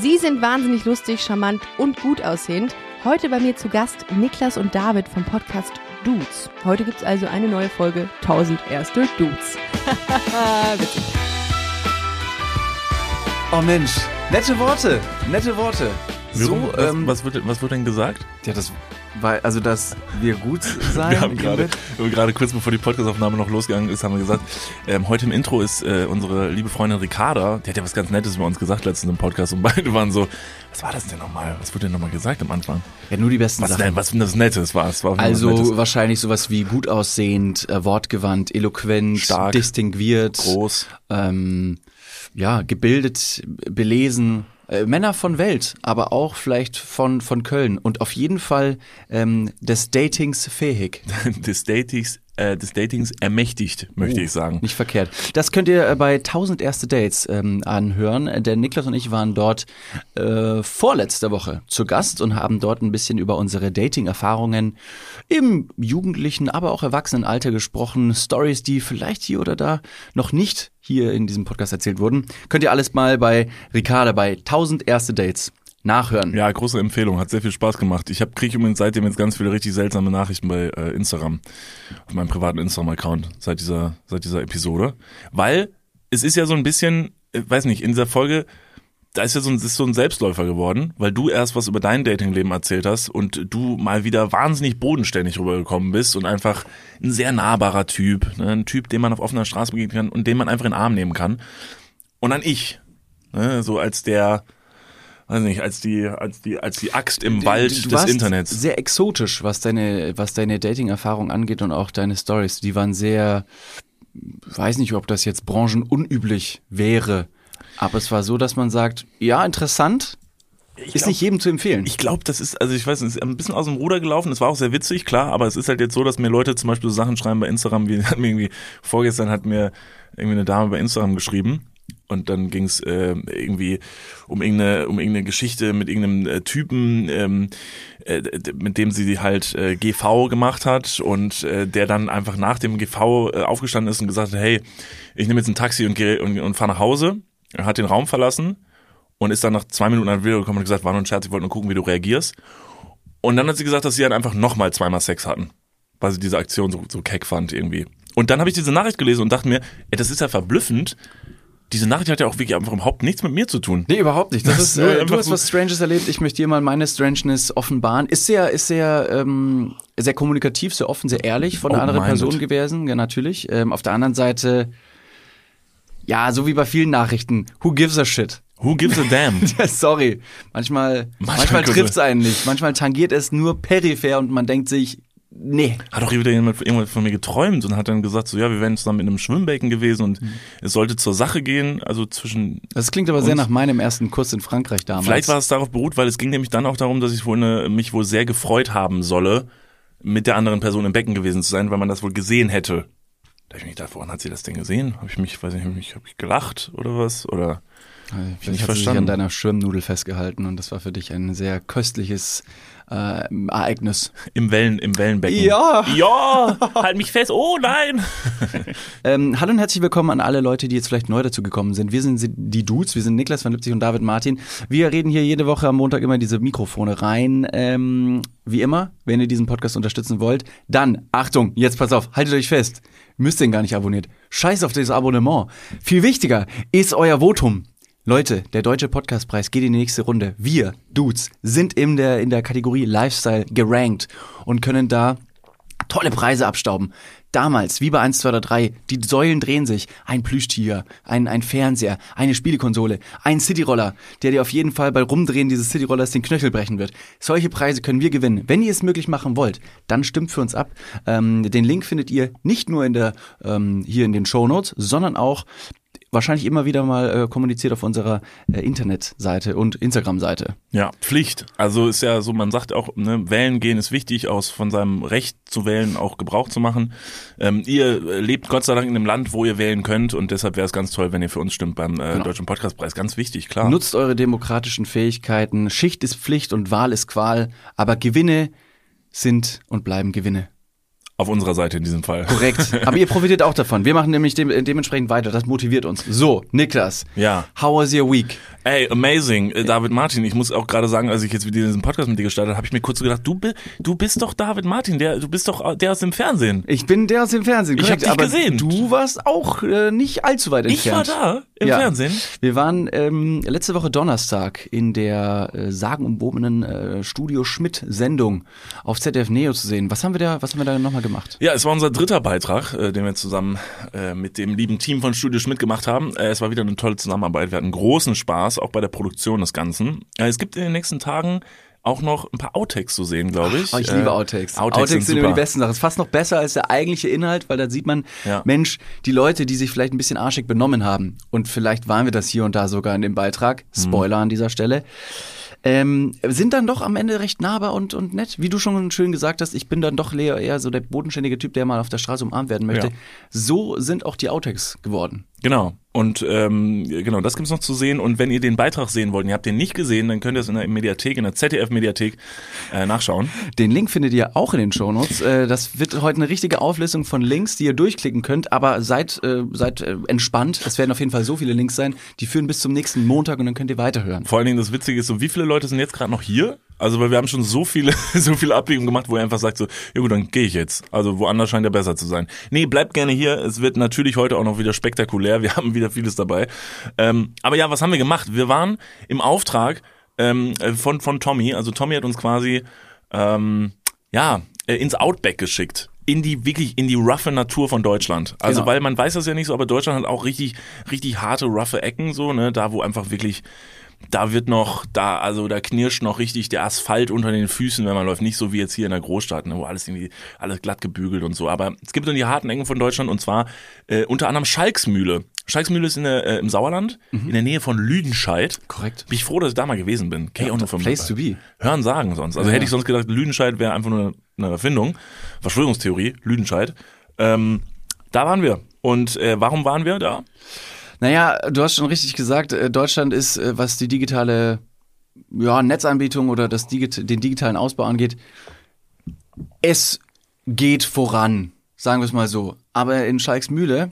Sie sind wahnsinnig lustig, charmant und gut aussehend. Heute bei mir zu Gast Niklas und David vom Podcast Dudes. Heute gibt's also eine neue Folge 1000 erste Dudes. Oh Mensch, nette Worte, nette Worte. So, So, was, ähm, was, wird, was wird denn gesagt? ja, das war, also, dass wir gut sein. Wir haben gerade, gerade kurz bevor die Podcastaufnahme noch losgegangen ist, haben wir gesagt, ähm, heute im Intro ist äh, unsere liebe Freundin Ricarda, die hat ja was ganz Nettes über uns gesagt letztens im Podcast und beide waren so, was war das denn nochmal? Was wurde denn nochmal gesagt am Anfang? Ja, nur die besten Was Sachen. denn, was denn das Nettes war? Es war Also wahrscheinlich sowas wie gut aussehend, äh, wortgewandt, eloquent, Stark. distinguiert, groß. ähm, ja, gebildet, belesen. Äh, Männer von Welt, aber auch vielleicht von, von Köln und auf jeden Fall ähm, des Datings fähig. des Datings, äh, des Datings ermächtigt, möchte ich sagen. Nicht verkehrt. Das könnt ihr äh, bei 1000 erste Dates ähm, anhören. Der Niklas und ich waren dort äh, vorletzte Woche zu Gast und haben dort ein bisschen über unsere Dating-Erfahrungen im jugendlichen, aber auch Erwachsenenalter gesprochen. Stories, die vielleicht hier oder da noch nicht hier in diesem Podcast erzählt wurden. Könnt ihr alles mal bei Ricarda bei 1000 erste Dates nachhören. Ja, große Empfehlung, hat sehr viel Spaß gemacht. Ich kriege übrigens seitdem jetzt ganz viele richtig seltsame Nachrichten bei äh, Instagram, auf meinem privaten Instagram-Account seit dieser seit dieser Episode, weil es ist ja so ein bisschen, äh, weiß nicht, in dieser Folge da ist ja so ein, ist so ein Selbstläufer geworden, weil du erst was über dein Datingleben erzählt hast und du mal wieder wahnsinnig bodenständig rübergekommen bist und einfach ein sehr nahbarer Typ, ne? ein Typ, den man auf offener Straße begegnen kann und den man einfach in den Arm nehmen kann. Und dann ich, ne? so als der, weiß nicht, als die, als die, als die Axt im Wald du des warst Internets. Sehr exotisch, was deine, was deine Dating-Erfahrung angeht und auch deine Stories. Die waren sehr, weiß nicht, ob das jetzt branchenunüblich wäre, aber es war so, dass man sagt, ja, interessant, ist glaub- nicht jedem zu empfehlen. Ich glaube, das ist, also ich weiß, es ist ein bisschen aus dem Ruder gelaufen. Es war auch sehr witzig, klar, aber es ist halt jetzt so, dass mir Leute zum Beispiel so Sachen schreiben bei Instagram, wie hat mir irgendwie, vorgestern hat mir irgendwie eine Dame bei Instagram geschrieben. Und dann ging es äh, irgendwie um irgendeine, um irgendeine Geschichte mit irgendeinem äh, Typen, ähm, äh, mit dem sie halt äh, GV gemacht hat und äh, der dann einfach nach dem GV äh, aufgestanden ist und gesagt hat, hey, ich nehme jetzt ein Taxi und, geh, und, und fahre nach Hause. Er hat den Raum verlassen und ist dann nach zwei Minuten an Video gekommen und gesagt, war nur ein Scherz, ich wollte nur gucken, wie du reagierst. Und dann hat sie gesagt, dass sie halt einfach nochmal zweimal Sex hatten, weil sie diese Aktion so, so keck fand irgendwie. Und dann habe ich diese Nachricht gelesen und dachte mir, ey, das ist ja verblüffend. Diese Nachricht hat ja auch wirklich einfach überhaupt nichts mit mir zu tun. Nee, überhaupt nicht. Das, Das ist, äh, du hast was Stranges erlebt. Ich möchte dir mal meine Strangeness offenbaren. Ist sehr, ist sehr, ähm, sehr kommunikativ, sehr offen, sehr ehrlich von der anderen Open-minded. Person gewesen. Ja, natürlich. Ähm, auf der anderen Seite, ja, so wie bei vielen Nachrichten. Who gives a shit? Who gives a damn? Sorry. Manchmal, manchmal, Manchmal trifft es einen nicht. Manchmal tangiert es nur peripher und man denkt sich, nee. hat auch wieder jemand irgendwann von mir geträumt und hat dann gesagt, so ja, wir wären zusammen in einem Schwimmbecken gewesen und Mhm. es sollte zur Sache gehen, also zwischen Das klingt aber sehr Und- nach meinem ersten Kurs in Frankreich damals. Vielleicht war es darauf beruht, weil es ging nämlich dann auch darum, dass ich wohl eine, mich wohl sehr gefreut haben solle, mit der anderen Person im Becken gewesen zu sein, weil man das wohl gesehen hätte. Da hab ich mich gedacht, woran hat sie das denn gesehen? Habe ich mich, weiß nicht, ich, mich- hab ich gelacht oder was? Oder Vielleicht nicht hat sie sich verstanden. an deiner Schirmnudel festgehalten und das war für dich ein sehr köstliches äh, Ereignis. im Wellen, im Wellenbecken. Ja. Ja, halt mich fest. Oh nein. Ähm, hallo und herzlich willkommen an alle Leute, die jetzt vielleicht neu dazu gekommen sind. Wir sind die Dudes, wir sind Niklas van Lipzig und David Martin. Wir reden hier jede Woche am Montag immer diese Mikrofone rein. Ähm, wie immer, wenn ihr diesen Podcast unterstützen wollt, dann, Achtung, jetzt pass auf, haltet euch fest, müsst den gar nicht abonniert. Scheiß auf das Abonnement. Viel wichtiger ist euer Votum. Leute, der Deutsche Podcastpreis geht in die nächste Runde. Wir, Dudes, sind in der, in der Kategorie Lifestyle gerankt und können da tolle Preise abstauben. Damals, wie bei 1, 2 oder 3, die Säulen drehen sich. Ein Plüschtiger, ein, ein Fernseher, eine Spielekonsole, ein Cityroller, der dir auf jeden Fall bei Rumdrehen dieses Cityrollers den Knöchel brechen wird. Solche Preise können wir gewinnen. Wenn ihr es möglich machen wollt, dann stimmt für uns ab. Ähm, den Link findet ihr nicht nur in der, ähm, hier in den Shownotes, sondern auch wahrscheinlich immer wieder mal äh, kommuniziert auf unserer äh, Internetseite und Instagram-Seite. Ja, Pflicht. Also ist ja so, man sagt auch, ne, wählen gehen ist wichtig, aus von seinem Recht zu wählen auch Gebrauch zu machen. Ähm, ihr äh, lebt Gott sei Dank in einem Land, wo ihr wählen könnt und deshalb wäre es ganz toll, wenn ihr für uns stimmt beim äh, Genau. Deutschen Podcastpreis. Ganz wichtig, klar. Nutzt eure demokratischen Fähigkeiten. Schicht ist Pflicht und Wahl ist Qual, aber Gewinne sind und bleiben Gewinne. Auf unserer Seite in diesem Fall. Korrekt. Aber ihr profitiert auch davon. Wir machen nämlich de dementsprechend weiter. Das motiviert uns. So, Niklas. Ja. How was your week? Ey, amazing. Äh, David Martin, ich muss auch gerade sagen, als ich jetzt wieder diesen Podcast mit dir gestartet habe, habe ich mir kurz so gedacht, du, bi- du bist doch David Martin, der, du bist doch der aus dem Fernsehen. Ich bin der aus dem Fernsehen. Ich korrekt, hab dich aber gesehen. Du warst auch äh, nicht allzu weit Ich war entfernt. da im Ja. Fernsehen. Wir waren ähm, letzte Woche Donnerstag in der äh, sagenumwobenen äh, Studio Schmidt Sendung auf ZDF Neo zu sehen. Was haben wir da, was haben wir da nochmal gemacht? Ja, es war unser dritter Beitrag, äh, den wir zusammen äh, mit dem lieben Team von Studio Schmidt gemacht haben. Äh, es war wieder eine tolle Zusammenarbeit. Wir hatten großen Spaß, auch bei der Produktion des Ganzen. Äh, es gibt in den nächsten Tagen auch noch ein paar Outtakes zu sehen, glaube ich. Oh, ich Äh, liebe Outtakes. Outtakes, sind, sind super. immer die besten Sachen. Ist fast noch besser als der eigentliche Inhalt, weil da sieht man, Ja. Mensch, die Leute, die sich vielleicht ein bisschen arschig benommen haben und vielleicht waren wir das hier und da sogar in dem Beitrag, Mhm. Spoiler an dieser Stelle, ähm, sind dann doch am Ende recht nahbar und, und nett. Wie du schon schön gesagt hast, ich bin dann doch eher, so der bodenständige Typ, der mal auf der Straße umarmt werden möchte. Ja. So sind auch die Outtakes geworden. Genau. Und ähm, genau, das gibt's noch zu sehen. Und wenn ihr den Beitrag sehen wollt, und ihr habt den nicht gesehen, dann könnt ihr es in der Mediathek, in der ZDF-Mediathek äh, nachschauen. Den Link findet ihr auch in den Shownotes. Äh, Das wird heute eine richtige Auflistung von Links, die ihr durchklicken könnt. Aber seid, äh, seid äh, entspannt. Es werden auf jeden Fall so viele Links sein. Die führen bis zum nächsten Montag und dann könnt ihr weiterhören. Vor allen Dingen das Witzige ist so, wie viele Leute sind jetzt gerade noch hier? Also weil wir haben schon so viele, so viele Abbiegungen gemacht, wo er einfach sagt so, ja gut, dann gehe ich jetzt. Also woanders scheint er besser zu sein. Nee, bleibt gerne hier. Es wird natürlich heute auch noch wieder spektakulär. Wir haben wieder vieles dabei. Ähm, aber ja, was haben wir gemacht? Wir waren im Auftrag ähm, äh, von von Tommy. Also Tommy hat uns quasi ähm, ja äh, ins Outback geschickt. In die wirklich in die roughe Natur von Deutschland. Also Genau. weil man weiß das ja nicht so, aber Deutschland hat auch richtig richtig harte roughe Ecken so ne, da wo einfach wirklich da wird noch, da, also da knirscht noch richtig der Asphalt unter den Füßen, wenn man läuft. Nicht so wie jetzt hier in der Großstadt, ne, wo alles irgendwie, alles glatt gebügelt und so. Aber es gibt dann die harten Ecken von Deutschland und zwar äh, unter anderem Schalksmühle. Schalksmühle ist in der, äh, im Sauerland, in der Nähe von Lüdenscheid. Korrekt. Bin ich froh, dass ich da mal gewesen bin. Kenn ich auch nur vom Place to be. Hören sagen sonst. Also Ja, hätte ja. ich sonst gedacht, Lüdenscheid wäre einfach nur eine, eine Erfindung. Verschwörungstheorie, Lüdenscheid. Ähm, da waren wir. Und äh, warum waren wir da? Naja, du hast schon richtig gesagt, äh, Deutschland ist, äh, was die digitale ja, Netzanbietung oder das Digit den digitalen Ausbau angeht, es geht voran, sagen wir es mal so. Aber in Schalksmühle,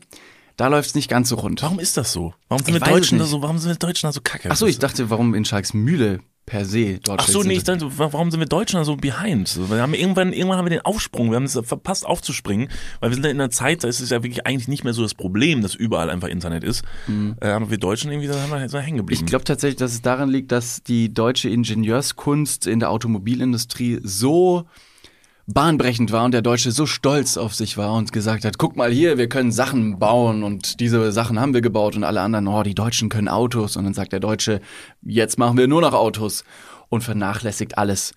da läuft es nicht ganz so rund. Warum ist das so? Warum sind wir Deutschen da so, warum sind wir Deutschen da so kacke? Ach so, ich dachte, warum in Schalksmühle per se dort Ach so, nee, ich dachte, warum sind wir Deutschen da so behind? Wir haben irgendwann, irgendwann haben wir den Aufsprung, wir haben es verpasst aufzuspringen, weil wir sind da in einer Zeit, da ist es ja wirklich eigentlich nicht mehr so das Problem, dass überall einfach Internet ist. Äh, aber wir Deutschen irgendwie, da haben wir so hängen geblieben. Ich glaube tatsächlich, dass es daran liegt, dass die deutsche Ingenieurskunst in der Automobilindustrie so bahnbrechend war und der Deutsche so stolz auf sich war und gesagt hat, guck mal hier, wir können Sachen bauen und diese Sachen haben wir gebaut und alle anderen, oh, die Deutschen können Autos und dann sagt der Deutsche, jetzt machen wir nur noch Autos und vernachlässigt alles.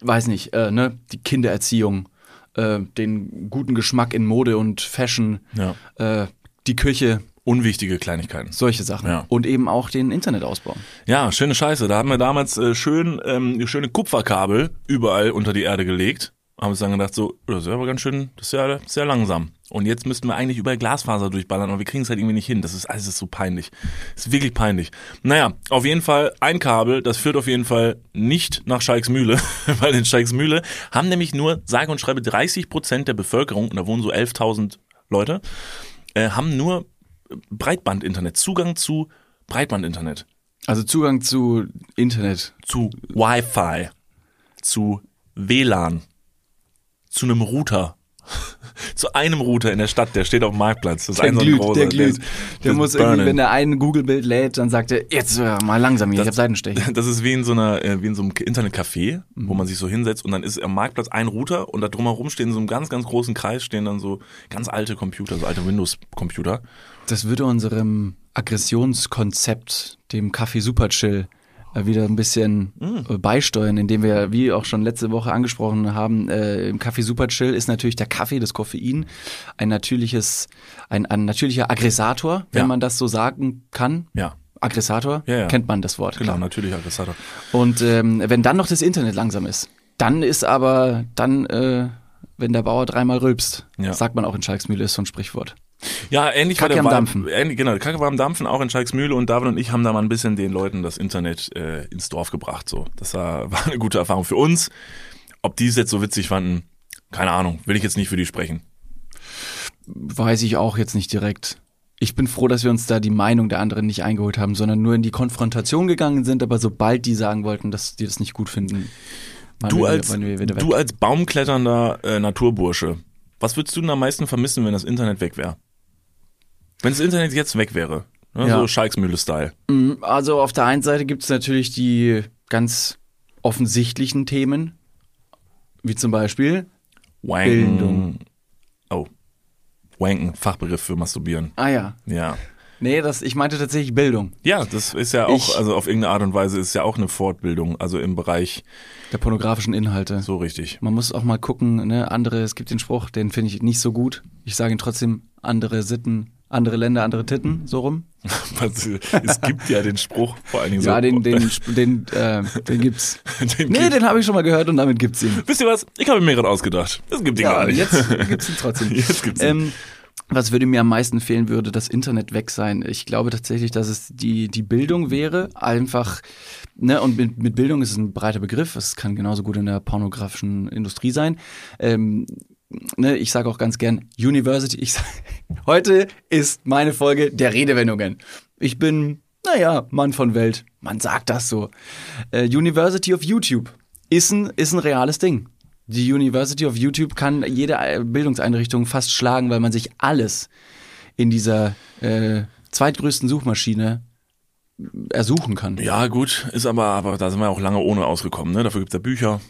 Weiß nicht, äh, ne, die Kindererziehung, äh, den guten Geschmack in Mode und Fashion, Ja. äh, die Küche, Unwichtige Kleinigkeiten. solche Sachen. Ja. Und eben auch den Internetausbau. Ja, schöne Scheiße. Da haben wir damals äh, schön ähm, schöne Kupferkabel überall unter die Erde gelegt. Haben uns dann gedacht, so, das ist ja aber ganz schön, das ist ja sehr langsam. Und jetzt müssten wir eigentlich überall Glasfaser durchballern, aber wir kriegen es halt irgendwie nicht hin. Das ist alles ist so peinlich. Das ist wirklich peinlich. Naja, auf jeden Fall ein Kabel, das führt auf jeden Fall nicht nach Schalksmühle, weil in Schalksmühle haben nämlich nur, sage und schreibe, 30 Prozent der Bevölkerung, und da wohnen so 11.000 Leute, äh, haben nur Breitbandinternet, Zugang zu Breitbandinternet Also Zugang zu Internet. zu Wi-Fi, zu WLAN, zu einem Router, zu einem Router in der Stadt, der steht auf dem Marktplatz. Das ist ein so ein großer, der glüht. ist- Der ist muss irgendwie, burning. wenn er ein Google-Bild lädt, dann sagt er, jetzt äh, mal langsam hier, ich hab Seitenstechen. Das ist wie in so einer, äh, wie in so einem Internetcafé, wo Mhm. man sich so hinsetzt und dann ist am Marktplatz ein Router und da drumherum stehen in so einem ganz, ganz großen Kreis stehen dann so ganz alte Computer, so alte Windows-Computer. Das würde unserem Aggressionskonzept, dem Kaffee Super Chill, äh, wieder ein bisschen Mm. äh, beisteuern, indem wir, wie auch schon letzte Woche angesprochen haben, äh, im Kaffee Super Chill ist natürlich der Kaffee, das Koffein, ein natürliches, ein, ein natürlicher Aggressator, wenn Ja. man das so sagen kann. Ja, Aggressator, Ja, ja. kennt man das Wort. genau, klar. natürlich Aggressator. Und ähm, wenn dann noch das Internet langsam ist, dann ist aber, dann, äh, wenn der Bauer dreimal rülpst, sagt man auch in Schalksmühle, ist so ein Sprichwort. Ja, ähnlich Kacke war der am Dampfen. Ähnlich, genau, Kacke war am Dampfen, auch in Schalksmühle und David und ich haben da mal ein bisschen den Leuten das Internet äh, ins Dorf gebracht. So, Das war, war eine gute Erfahrung für uns. Ob die es jetzt so witzig fanden, Keine Ahnung, will ich jetzt nicht für die sprechen. Weiß ich auch jetzt nicht direkt. Ich bin froh, dass wir uns da die Meinung der anderen nicht eingeholt haben, sondern nur in die Konfrontation gegangen sind, aber sobald die sagen wollten, dass die das nicht gut finden, Du wir, als, wir weg. du als baumkletternder äh, Naturbursche, was würdest du denn am meisten vermissen, wenn das Internet weg wäre? Wenn das Internet jetzt weg wäre, ne, Ja. so Schalksmühle-Style. Mm, Also auf der einen Seite gibt es natürlich die ganz offensichtlichen Themen, wie zum Beispiel, Wanken. Bildung. Oh. Wanken, Fachbegriff für Masturbieren. ah ja, Ja. nee, das, ich meinte tatsächlich Bildung, Ja, das ist ja auch, Ich- also auf irgendeine Art und Weise ist ja auch eine Fortbildung, also im Bereich der pornografischen Inhalte. so richtig. Man muss auch mal gucken, ne, andere, es gibt den Spruch, den finde ich nicht so gut. Ich sage ihn trotzdem, andere Sitten, andere Länder, andere Titten, so rum. Es gibt ja den Spruch, vor allen Dingen so. Ja, den, den, den, äh, den gibt's. den Nee, gibt- den habe ich schon mal gehört und damit gibt's ihn. Wisst ihr was? Ich habe mir gerade ausgedacht. Das gibt den gar nicht. jetzt gibt's ihn trotzdem. Jetzt gibt's ihn. Ähm, was würde mir am meisten fehlen, würde das Internet weg sein. Ich glaube tatsächlich, dass es die, die Bildung wäre. Einfach, ne, und mit, mit Bildung ist es ein breiter Begriff. Es kann genauso gut in der pornografischen Industrie sein. Ähm, ne, ich sage auch ganz gern University. Ich sag, heute ist meine Folge der Redewendungen. Ich bin, naja, Mann von Welt. Man sagt das so. Äh, University of YouTube ist ein, ist ein reales Ding. Die University of YouTube kann jede äh, Bildungseinrichtung fast schlagen, weil man sich alles in dieser äh, zweitgrößten Suchmaschine ersuchen kann. Ja, gut, ist aber, aber da sind wir auch lange ohne ausgekommen, ne? Dafür gibt's ja Bücher,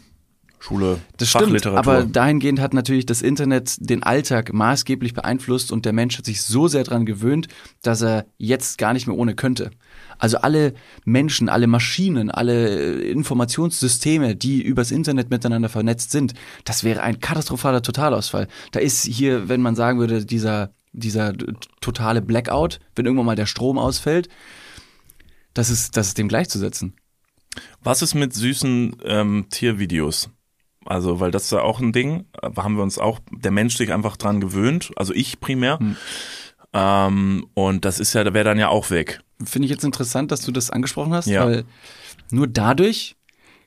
Schule, Das stimmt, aber dahingehend hat natürlich das Internet den Alltag maßgeblich beeinflusst und der Mensch hat sich so sehr dran gewöhnt, dass er jetzt gar nicht mehr ohne könnte. Also alle Menschen, alle Maschinen, alle äh, Informationssysteme, die übers Internet miteinander vernetzt sind, das wäre ein katastrophaler Totalausfall. Da ist hier, wenn man sagen würde, dieser, dieser totale Blackout, wenn irgendwann mal der Strom ausfällt, das ist, das ist dem gleichzusetzen. Was ist mit süßen ähm, Tiervideos? Also, weil das ist ja auch ein Ding, äh, haben wir uns auch, der Mensch sich einfach dran gewöhnt, also ich primär. Hm. Ähm, und das ist ja, da wäre dann ja auch weg. finde ich jetzt interessant, dass du das angesprochen hast, Ja. weil nur dadurch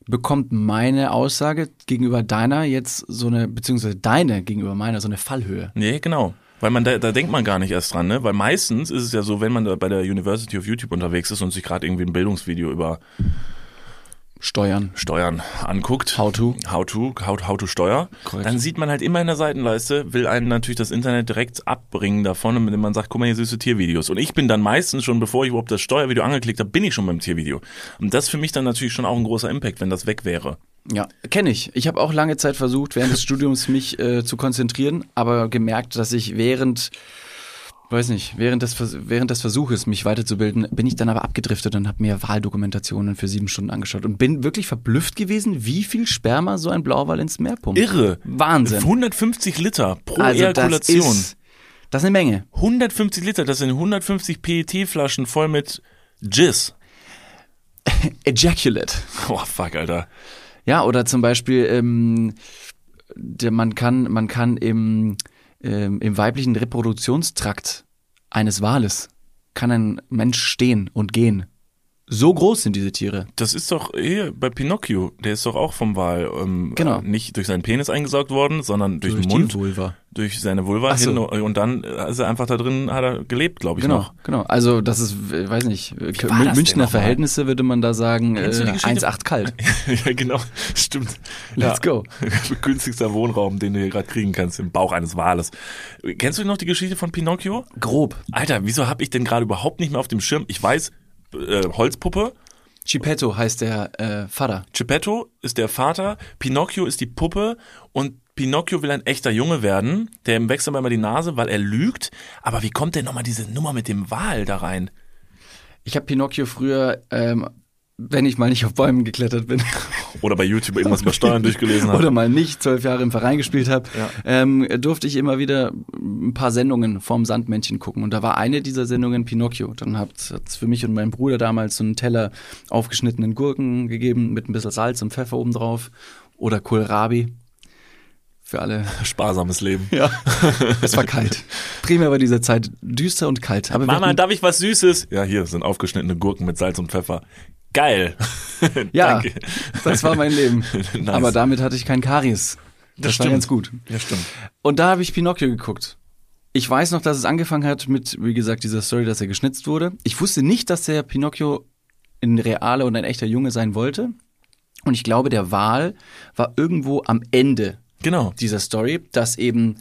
bekommt meine Aussage gegenüber deiner jetzt so eine, beziehungsweise deine gegenüber meiner so eine Fallhöhe. Nee, genau. Weil man da, da denkt man gar nicht erst dran, ne? Weil meistens ist es ja so, wenn man da bei der University of YouTube unterwegs ist und sich gerade irgendwie ein Bildungsvideo über Steuern. Steuern anguckt. How to. How to, how, how to Steuer. Korrekt. Dann sieht man halt immer in der Seitenleiste, will einen natürlich das Internet direkt abbringen davon, indem man sagt, guck mal hier süße Tiervideos. Und ich bin dann meistens schon, bevor ich überhaupt das Steuervideo angeklickt habe, bin ich schon beim Tiervideo. Und das ist für mich dann natürlich schon auch ein großer Impact, wenn das weg wäre. Ja, kenne ich. Ich habe auch lange Zeit versucht, während des Studiums mich äh, zu konzentrieren, aber gemerkt, dass ich während, weiß nicht, während des, während des Versuches, mich weiterzubilden, bin ich dann aber abgedriftet und habe mir Wahldokumentationen für sieben Stunden angeschaut und bin wirklich verblüfft gewesen, wie viel Sperma so ein Blauwal ins Meer pumpt. Irre. Wahnsinn. 150 Liter pro Also das Ejakulation. ist, das ist eine Menge. 150 Liter, das sind 150 PET-Flaschen voll mit Jizz. Ejaculate. Oh, fuck, Alter. Ja, oder zum Beispiel, ähm, der, man kann, man kann im, ähm, im weiblichen Reproduktionstrakt eines Wales kann ein Mensch stehen und gehen. So groß sind diese Tiere. Das ist doch hier bei Pinocchio, der ist doch auch vom Wal ähm, Genau. äh, nicht durch seinen Penis eingesaugt worden, sondern durch, den die Mund, Vulva. durch seine Vulva so. hin und dann ist er einfach da drin, hat er gelebt, glaube ich Genau, noch. genau. Also das ist, weiß nicht, Münchner? Verhältnisse würde man da sagen, äh, Kennst du die Geschichte? 1,8 kalt. ja, genau, stimmt. Let's go. Günstigster Wohnraum, den du hier gerade kriegen kannst, im Bauch eines Wales. Kennst du noch die Geschichte von Pinocchio? Grob. Alter, wieso habe ich denn gerade überhaupt nicht mehr auf dem Schirm? Ich weiß, äh, Holzpuppe, Geppetto heißt der äh, Vater. Geppetto ist der Vater, Pinocchio ist die Puppe und Pinocchio will ein echter Junge werden. Der wächst aber immer die Nase, weil er lügt. Aber wie kommt denn nochmal diese Nummer mit dem Wal da rein? Ich habe Pinocchio früher, ähm, wenn ich mal nicht auf Bäumen geklettert bin, Oder bei YouTube irgendwas über Steuern durchgelesen oder habe. mal nicht zwölf Jahre im Verein gespielt habe, Ja. ähm, durfte ich immer wieder ein paar Sendungen vorm Sandmännchen gucken. Und da war eine dieser Sendungen Pinocchio. Dann hat es für mich und meinen Bruder damals so einen Teller aufgeschnittenen Gurken gegeben mit ein bisschen Salz und Pfeffer oben drauf. Oder Kohlrabi. Für alle. Sparsames Leben. Ja, es war kalt. Primär war diese Zeit düster und kalt. Aber Mama, hatten- darf ich was Süßes? Ja, hier sind aufgeschnittene Gurken mit Salz und Pfeffer. Geil. ja, Danke. das war mein Leben. Nice. Aber damit hatte ich kein Karies. Das, war ganz gut. Ja, stimmt. Und da habe ich Pinocchio geguckt. Ich weiß noch, dass es angefangen hat mit, wie gesagt, dieser Story, dass er geschnitzt wurde. Ich wusste nicht, dass der Pinocchio ein realer und ein echter Junge sein wollte. Und ich glaube, der Wahl war irgendwo am Ende Genau. dieser Story, dass eben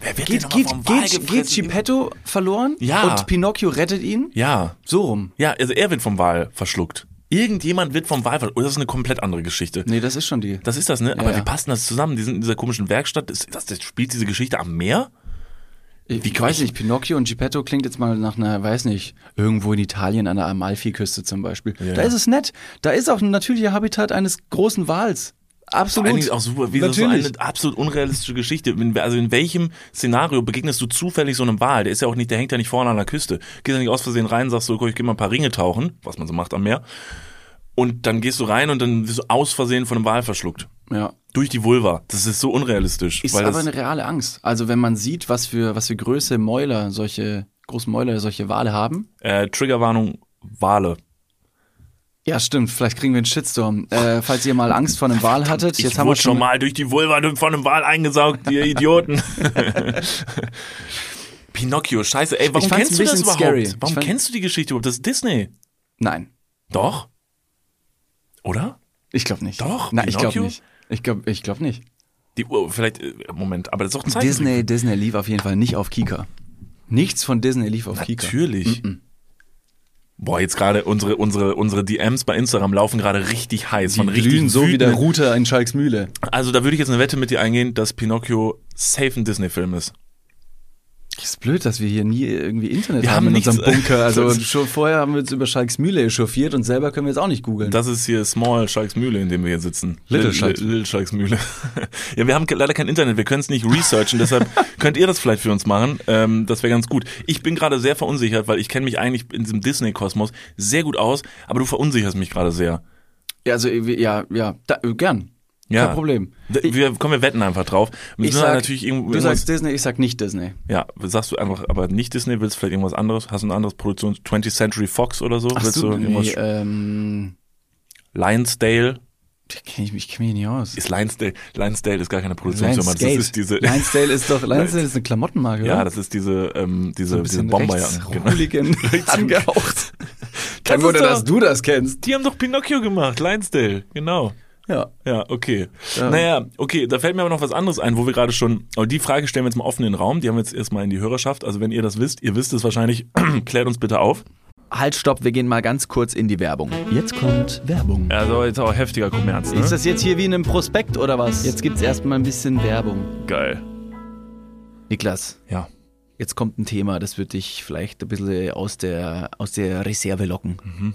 Wer wird geht, geht, geht, geht Geppetto verloren Ja. und Pinocchio rettet ihn. Ja. So rum. Ja, also er wird vom Wal verschluckt. Irgendjemand wird vom Wal verschluckt. Oder das ist eine komplett andere Geschichte. Nee, das ist schon die. Das ist das, ne? Aber ja. wie passt denn das zusammen? Die sind in dieser komischen Werkstatt. Das, das, das spielt diese Geschichte am Meer? Ich weiß nicht, Pinocchio und Geppetto klingt jetzt mal nach einer, weiß nicht, irgendwo in Italien an der Amalfiküste zum Beispiel. Ja. Da ist es nett. Da ist auch ein natürlicher Habitat eines großen Wals. Absolut. Eigentlich auch super, wie so eine absolut unrealistische Geschichte. Also in welchem Szenario begegnest du zufällig so einem Wal? Der ist ja auch nicht, der hängt ja nicht vorne an der Küste. Gehst ja nicht aus Versehen rein, sagst so, guck, ich geh mal ein paar Ringe tauchen, was man so macht am Meer. Und dann gehst du rein und dann wirst du aus Versehen von einem Wal verschluckt. Ja. Durch die Vulva. Das ist so unrealistisch. Ist aber eine reale Angst. Also wenn man sieht, was für, was für Größe Mäuler, solche großen Mäuler, solche Wale haben. äh, Triggerwarnung, Wale. Ja, stimmt. Vielleicht kriegen wir einen Shitstorm. Äh, falls ihr mal Angst vor einem Wal hattet, Ich jetzt haben wir wurde schon mal durch die Vulva von einem Wal eingesaugt, ihr Idioten. Pinocchio, scheiße. Ey, warum Ich kennst du das überhaupt? scary. Warum Ich kennst du die Geschichte überhaupt? Das ist Disney. Nein, Doch? Oder? ich glaube nicht. Doch, Nein, ich glaube Pinocchio? nicht. Ich glaube ich glaub nicht. Die Uhr, vielleicht, äh, Moment, aber das ist doch ein Zeichentrick. Disney, Disney lief auf jeden Fall nicht auf Kika. Nichts von Disney lief auf Kika. Natürlich. Boah, jetzt gerade unsere, unsere, unsere DMs bei Instagram laufen gerade richtig heiß. Die von richtig glühen so wie der Router in Schalksmühle. Also da würde ich jetzt eine Wette mit dir eingehen, dass Pinocchio safe ein Disney-Film ist. Ist blöd, dass wir hier nie irgendwie Internet Wir haben, haben in unserem. Bunker. Also schon vorher haben wir uns über Schalksmühle echauffiert und selber können wir jetzt auch nicht googeln. Das ist hier Small Schalksmühle, in dem wir hier sitzen. Little Schalks- Little Schalksmühle. ja, wir haben leider kein Internet, wir können es nicht researchen, deshalb könnt ihr das vielleicht für uns machen. Ähm, das wäre ganz gut. Ich bin gerade sehr verunsichert, weil ich kenne mich eigentlich in diesem Disney-Kosmos sehr gut aus, aber du verunsicherst mich gerade sehr. Ja, also ja, ja, da, gern. Ja. Kein Problem. Wir, wir, komm, wir wetten einfach drauf. Ich sag, natürlich irgendwo, du sagst Disney, ich sag nicht Disney. ja, sagst du einfach, aber nicht Disney, willst du vielleicht irgendwas anderes? Hast du ein anderes Produktion? 20th Century Fox oder so? Ach willst so, du irgendwas? nee, ähm, Lionsdale? kenn ich mich, kenn mich nicht aus. Ist Lionsdale, Lionsdale ist gar keine Produktionsfirma, das Lionsgate. ist diese, Lionsdale ist doch, Lionsdale ist eine Klamottenmarke, ja, oder? das ist diese, ähm, diese, so diese bisschen Bomberjacken. Genau. Hooligan angehaucht. Kein Wunder, dass du das kennst. Die haben doch Pinocchio gemacht, Lionsdale, genau. Ja. Ja, okay. Ja. Naja, okay, da fällt mir aber noch was anderes ein, wo wir gerade schon, aber die Frage stellen wir jetzt mal offen in den Raum, die haben wir jetzt erstmal in die Hörerschaft, also wenn ihr das wisst, ihr wisst es wahrscheinlich, klärt uns bitte auf. Halt, stopp, wir gehen mal ganz kurz in die Werbung. Jetzt kommt Werbung. Also jetzt auch heftiger Kommerz, ne? Ist das jetzt hier wie in einem Prospekt oder was? Jetzt gibt's erstmal ein bisschen Werbung. geil. Niklas, Ja. jetzt kommt ein Thema, das wird dich vielleicht ein bisschen aus der, aus der Reserve locken. Mhm.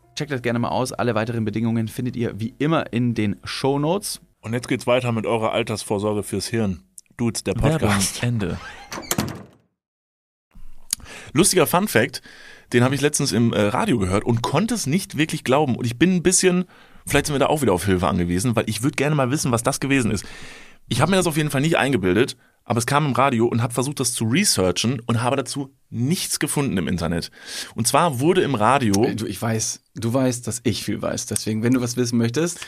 Checkt das gerne mal aus. Alle weiteren Bedingungen findet ihr wie immer in den Show Notes. Und jetzt geht's weiter mit eurer Altersvorsorge fürs Hirn. Dudes, der Podcast. Ende. Lustiger Fun Fact, den habe ich letztens im äh, Radio gehört und konnte es nicht wirklich glauben. Und ich bin ein bisschen, vielleicht sind wir da auch wieder auf Hilfe angewiesen, weil ich würde gerne mal wissen, was das gewesen ist. Ich habe mir das auf jeden Fall nicht eingebildet, aber es kam im Radio und habe versucht, das zu researchen und habe dazu nichts gefunden im Internet. Und zwar wurde im Radio, Du, ich weiß, du weißt, dass ich viel weiß. Deswegen, wenn du was wissen möchtest,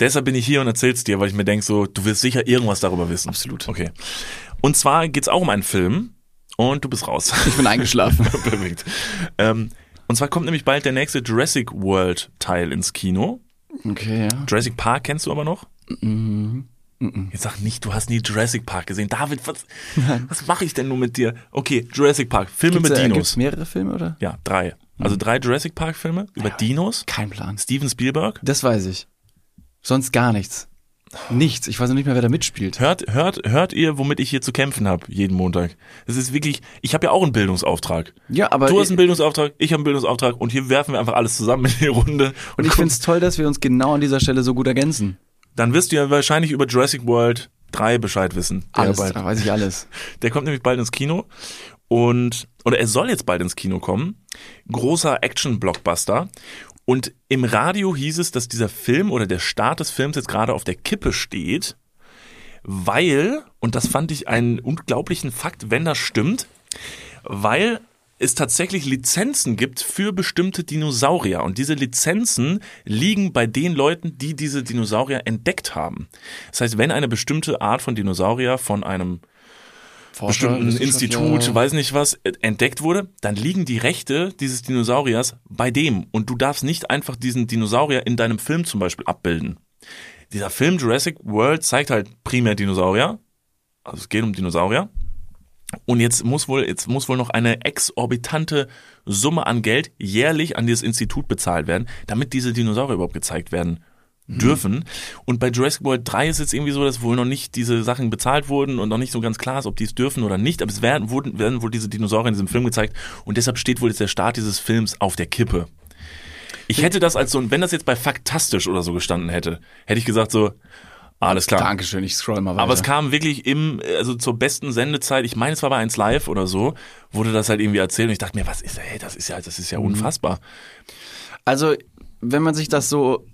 deshalb bin ich hier und erzähl's dir, weil ich mir denke, so, du wirst sicher irgendwas darüber wissen. Absolut. Okay. Und zwar geht's auch um einen Film und du bist raus. ich bin eingeschlafen. Perfekt. Ähm, und zwar kommt nämlich bald der nächste Jurassic World Teil ins Kino. Okay, ja. Jurassic Park kennst du aber noch? Jetzt sag nicht, du hast nie Jurassic Park gesehen. David, was, was mache ich denn nur mit dir? Okay, Jurassic Park, Filme Gibt's, mit äh, Dinos. gibt's mehrere Filme, oder? ja, drei. Also drei Jurassic Park Filme über Dinos. Kein Plan. Steven Spielberg. Das weiß ich. Sonst gar nichts. Nichts. Ich weiß noch nicht mehr, wer da mitspielt. Hört, hört, hört ihr, womit ich hier zu kämpfen habe jeden Montag? Das ist wirklich, ich habe ja auch einen Bildungsauftrag. Ja, aber Du hast einen Bildungsauftrag, ich habe einen Bildungsauftrag und hier werfen wir einfach alles zusammen in die Runde. und ich finde es toll, dass wir uns genau an dieser Stelle so gut ergänzen. Dann wirst du ja wahrscheinlich über Jurassic World 3 Bescheid wissen. Alles, bald- da weiß ich alles. Der kommt nämlich bald ins Kino und oder er soll jetzt bald ins Kino kommen. Großer Action-Blockbuster. Und im Radio hieß es, dass dieser Film oder der Start des Films jetzt gerade auf der Kippe steht, weil, und das fand ich einen unglaublichen Fakt, wenn das stimmt, weil es tatsächlich Lizenzen gibt für bestimmte Dinosaurier. Und diese Lizenzen liegen bei den Leuten, die diese Dinosaurier entdeckt haben. Das heißt, wenn eine bestimmte Art von Dinosaurier von einem bestimmten Institut, weiß nicht was, äh, entdeckt wurde, dann liegen die Rechte dieses Dinosauriers bei dem. Und du darfst nicht einfach diesen Dinosaurier in deinem Film zum Beispiel abbilden. Dieser Film Jurassic World zeigt halt primär Dinosaurier. Also es geht um Dinosaurier. Und jetzt muss wohl, jetzt muss wohl noch eine exorbitante Summe an Geld jährlich an dieses Institut bezahlt werden, damit diese Dinosaurier überhaupt gezeigt werden dürfen. Und bei Jurassic World 3 ist jetzt irgendwie so, dass wohl noch nicht diese Sachen bezahlt wurden und noch nicht so ganz klar ist, ob die es dürfen oder nicht. Aber es werden, wurden, werden wohl diese Dinosaurier in diesem Film gezeigt und deshalb steht wohl jetzt der Start dieses Films auf der Kippe. Ich hätte das als so, wenn das jetzt bei Faktastisch oder so gestanden hätte, hätte ich gesagt so, alles klar. Dankeschön, ich scroll mal weiter. Aber es kam wirklich im, also zur besten Sendezeit, ich meine, es war bei 1 Live oder so, wurde das halt irgendwie erzählt und ich dachte mir, was ist, ey, das ist ja, das ist ja unfassbar. Also, wenn man sich das so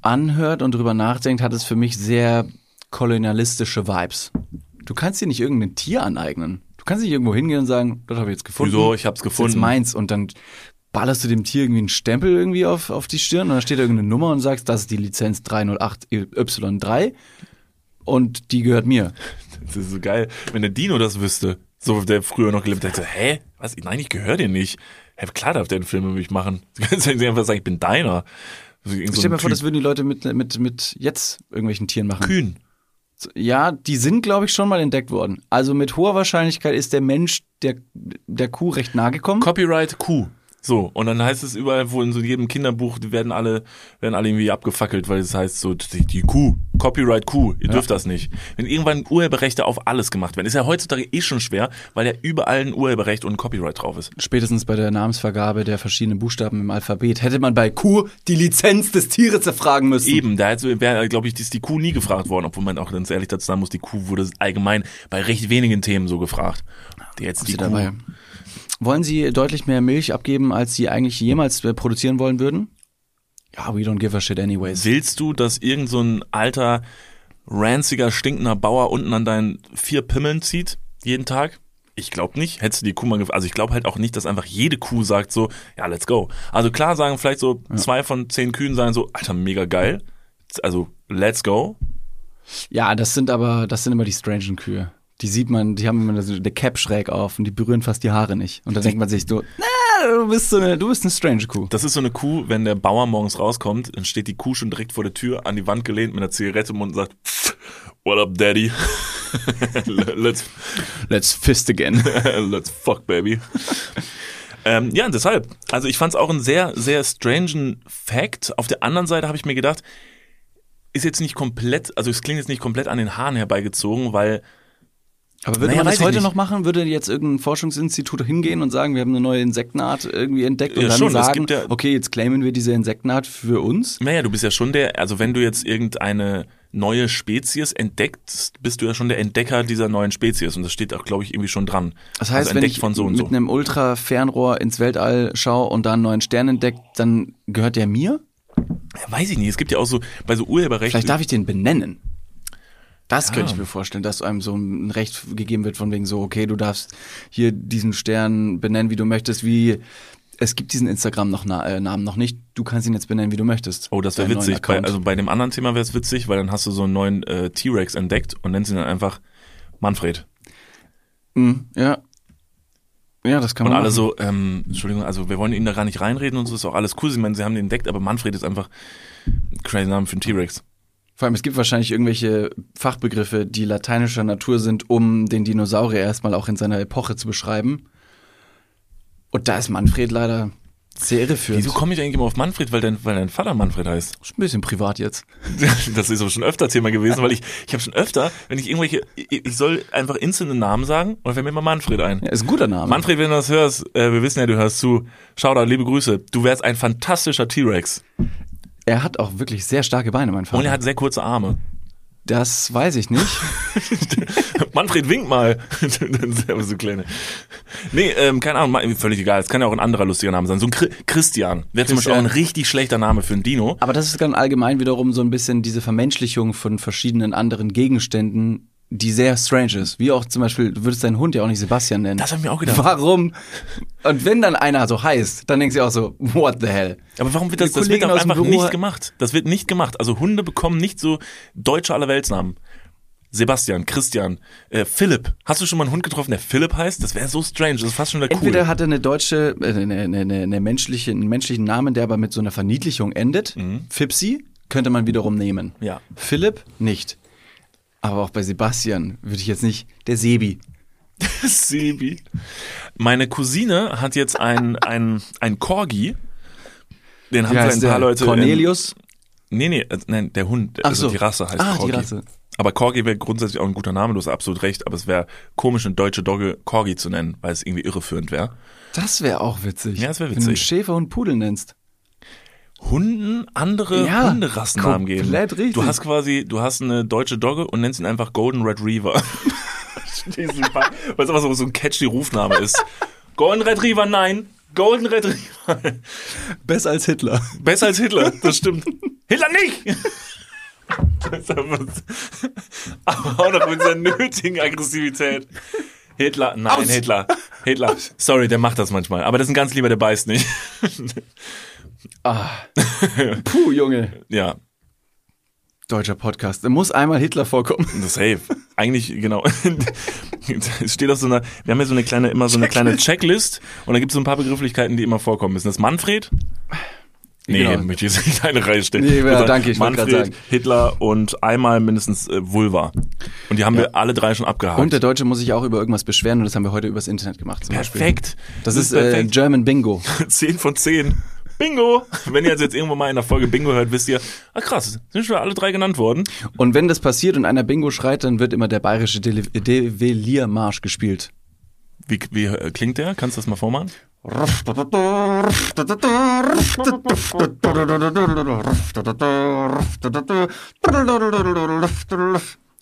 anhört und drüber nachdenkt, hat es für mich sehr kolonialistische Vibes. Du kannst dir nicht irgendein Tier aneignen. Du kannst nicht irgendwo hingehen und sagen, das habe ich jetzt gefunden. Wieso? Ich Das ist gefunden. jetzt meins. Und dann ballerst du dem Tier irgendwie einen Stempel irgendwie auf, auf die Stirn und dann steht da irgendeine Nummer und sagst, das ist die Lizenz 308Y3 und die gehört mir. Das ist so geil, wenn der Dino das wüsste. So, der früher noch gelebt hat, so, hä? Was? Nein, ich gehöre dir nicht. Hä, klar darf der einen Film über mich machen. Du kannst einfach sagen, ich bin deiner. So, so Stell mal vor, das würden die Leute mit, mit, mit jetzt irgendwelchen Tieren machen. Kühn. Ja, die sind, glaube ich, schon mal entdeckt worden. Also mit hoher Wahrscheinlichkeit ist der Mensch der, der Kuh recht nahe gekommen. Copyright Kuh. So, und dann heißt es überall, wo in so jedem Kinderbuch, die werden alle, werden alle irgendwie abgefackelt, weil es heißt so, die, die Kuh, Copyright Kuh, ihr dürft das nicht. Wenn irgendwann Urheberrechte auf alles gemacht werden, ist ja heutzutage eh schon schwer, weil ja überall ein Urheberrecht und ein Copyright drauf ist. Spätestens bei der Namensvergabe der verschiedenen Buchstaben im Alphabet hätte man bei Kuh die Lizenz des Tieres erfragen müssen. Eben, da wäre, glaube ich, ist die Kuh nie gefragt worden, obwohl man auch ganz ehrlich dazu sagen muss, die Kuh wurde allgemein bei recht wenigen Themen so gefragt. Jetzt die Sie Kuh. dabei. Wollen Sie deutlich mehr Milch abgeben, als Sie eigentlich jemals äh, produzieren wollen würden? Ja, we don't give a shit anyways. Willst du, dass irgend so ein alter, ranziger, stinkender Bauer unten an deinen vier Pimmeln zieht? Jeden Tag? Ich glaube nicht. Hättest du die Kuh mal gef Also ich glaube halt auch nicht, dass einfach jede Kuh sagt so, ja, let's go. Also klar sagen vielleicht so zwei von zehn Kühen sagen so, Alter, mega geil. Also, let's go. Ja, das sind aber, das sind immer die strangen Kühe. Die sieht man, die haben immer so eine Cap schräg auf und die berühren fast die Haare nicht. Und da denkt man sich so, na, du bist so eine, du bist eine strange Kuh. Das ist so eine Kuh, wenn der Bauer morgens rauskommt, dann steht die Kuh schon direkt vor der Tür an die Wand gelehnt mit einer Zigarette im Mund und sagt, what up, daddy? let's, Let's fist again. let's fuck, baby. ähm, ja, deshalb. Also ich fand es auch einen sehr, sehr strangen Fact. Auf der anderen Seite habe ich mir gedacht, ist jetzt nicht komplett, also es klingt jetzt nicht komplett an den Haaren herbeigezogen, weil Aber würde Naja, man das heute nicht. noch machen? Würde jetzt irgendein Forschungsinstitut hingehen und sagen, wir haben eine neue Insektenart irgendwie entdeckt und Ja, dann schon, sagen, ja- okay, jetzt claimen wir diese Insektenart für uns? Naja, du bist ja schon der, also wenn du jetzt irgendeine neue Spezies entdeckst, bist du ja schon der Entdecker dieser neuen Spezies. Und das steht auch, glaube ich, irgendwie schon dran. Das heißt, also wenn entdeckt ich von so mit so. einem Ultra-Fernrohr ins Weltall schaue und da einen neuen Stern entdeckt, dann gehört der mir? Ja, weiß ich nicht. Es gibt ja auch so, bei so Urheberrechten. Vielleicht darf ich den benennen. Das Ja. könnte ich mir vorstellen, dass einem so ein Recht gegeben wird von wegen so, okay, du darfst hier diesen Stern benennen, wie du möchtest, wie es gibt diesen Instagram noch na, äh, noch nicht. Du kannst ihn jetzt benennen, wie du möchtest. Oh, das wäre witzig. Bei, also bei dem anderen Thema wäre es witzig, weil dann hast du so einen neuen äh, T-Rex entdeckt und nennst ihn dann einfach Manfred. Mhm, ja. Ja, das kann Und man alle machen. so, ähm, Entschuldigung, also wir wollen ihnen da gar nicht reinreden und so, ist auch alles cool. Ich meine, sie haben den entdeckt, aber Manfred ist einfach ein crazy Name für einen T-Rex. Vor allem, es gibt wahrscheinlich irgendwelche Fachbegriffe, die lateinischer Natur sind, um den Dinosaurier erstmal auch in seiner Epoche zu beschreiben. Und da ist Manfred leider sehr irreführend. Wieso komme ich eigentlich immer auf Manfred, weil dein, weil dein Vater Manfred heißt? Ist ein bisschen privat jetzt. Das ist aber schon öfter Thema gewesen, weil ich, ich habe schon öfter, wenn ich irgendwelche, ich, soll einfach instant einen Namen sagen und fällt mir immer Manfred ein. Ja, ist ein guter Name. Manfred, wenn du das hörst, äh, wir wissen ja, du hörst zu. Shoutout, liebe Grüße. Du wärst ein fantastischer T-Rex. Er hat auch wirklich sehr starke Beine, mein Vater. Und er hat sehr kurze Arme. das weiß ich nicht. Manfred, wink mal. So kleine. Nee, ähm, keine Ahnung, völlig egal. Es kann ja auch ein anderer lustiger Name sein. So ein Chri Christian. Wäre zum Beispiel auch ein richtig schlechter Name für ein Dino. Aber das ist dann allgemein wiederum so ein bisschen diese Vermenschlichung von verschiedenen anderen Gegenständen, die sehr strange ist. Wie auch zum Beispiel, du würdest deinen Hund ja auch nicht Sebastian nennen. Das hab ich mir auch gedacht. Warum? Und wenn dann einer so heißt, dann denkst du auch so, what the hell? Aber warum wird das, das wird auch einfach Büro- nicht gemacht. Das wird nicht gemacht. Also Hunde bekommen nicht so deutsche Allerweltsnamen. Sebastian, Christian, äh, Philipp. Hast du schon mal einen Hund getroffen, der Philipp heißt? Das wäre so strange. Das ist fast schon wieder cool. Entweder hat er eine deutsche, äh, eine, eine, eine, menschliche, einen menschlichen Namen, der aber mit so einer Verniedlichung endet. Fipsi könnte man wiederum nehmen. Mhm. Ja. Philipp nicht. Aber auch bei Sebastian würde ich jetzt nicht, der Sebi. Sebi. Meine Cousine hat jetzt ein, ein, Corgi. Den haben vielleicht ein paar der? Leute. Cornelius? In, nee, nee, äh, nein, der Hund. Ach also so. die Rasse heißt Ah, die Corgi. Rasse. Aber Corgi wäre grundsätzlich auch ein guter Name, du hast absolut recht, aber es wäre komisch, eine deutsche Dogge Corgi zu nennen, weil es irgendwie irreführend wäre. Das wäre auch witzig. Ja, das wär Wenn du einen witzig. Schäfer und Pudel nennst. Hunden andere Ja, Hunderassennamen geben. richtig. Du hast quasi, du hast eine deutsche Dogge und nennst ihn einfach Golden Retriever. Weil es einfach so, so ein catchy Rufname ist. Golden Retriever, nein. Golden Retriever. Besser als Hitler. Besser als Hitler, das stimmt. Hitler nicht! Aber auch noch mit dieser nötigen Aggressivität. Hitler, nein, Aus. Hitler. Hitler. Sorry, der macht das manchmal. Aber das ist ein ganz lieber, der beißt nicht. Ah. Puh, Junge. Ja, Deutscher Podcast. Da muss einmal Hitler vorkommen. das safe. Eigentlich, genau. Es steht auf so einer, wir haben ja so eine kleine, immer so eine kleine Checklist und da gibt es so ein paar Begrifflichkeiten, die immer vorkommen müssen. Das ist Manfred. Nee, Genau. möchte ich jetzt nicht in eine Reihe stellen. Nee, ja, danke, ich Manfred, sagen. Hitler und einmal mindestens äh, Vulva. Und die haben wir alle drei schon abgehakt. Und der Deutsche muss sich auch über irgendwas beschweren und das haben wir heute übers Internet gemacht. Beispiel. Perfekt. Das, ist, äh, German Bingo. 10 von 10. Bingo! Wenn ihr jetzt, jetzt irgendwo mal in der Folge Bingo hört, wisst ihr, ah krass, sind schon alle drei genannt worden. Und wenn das passiert und einer Bingo schreit, dann wird immer der bayerische Develiermarsch gespielt. Wie, wie äh, klingt der? Kannst du das mal vormachen?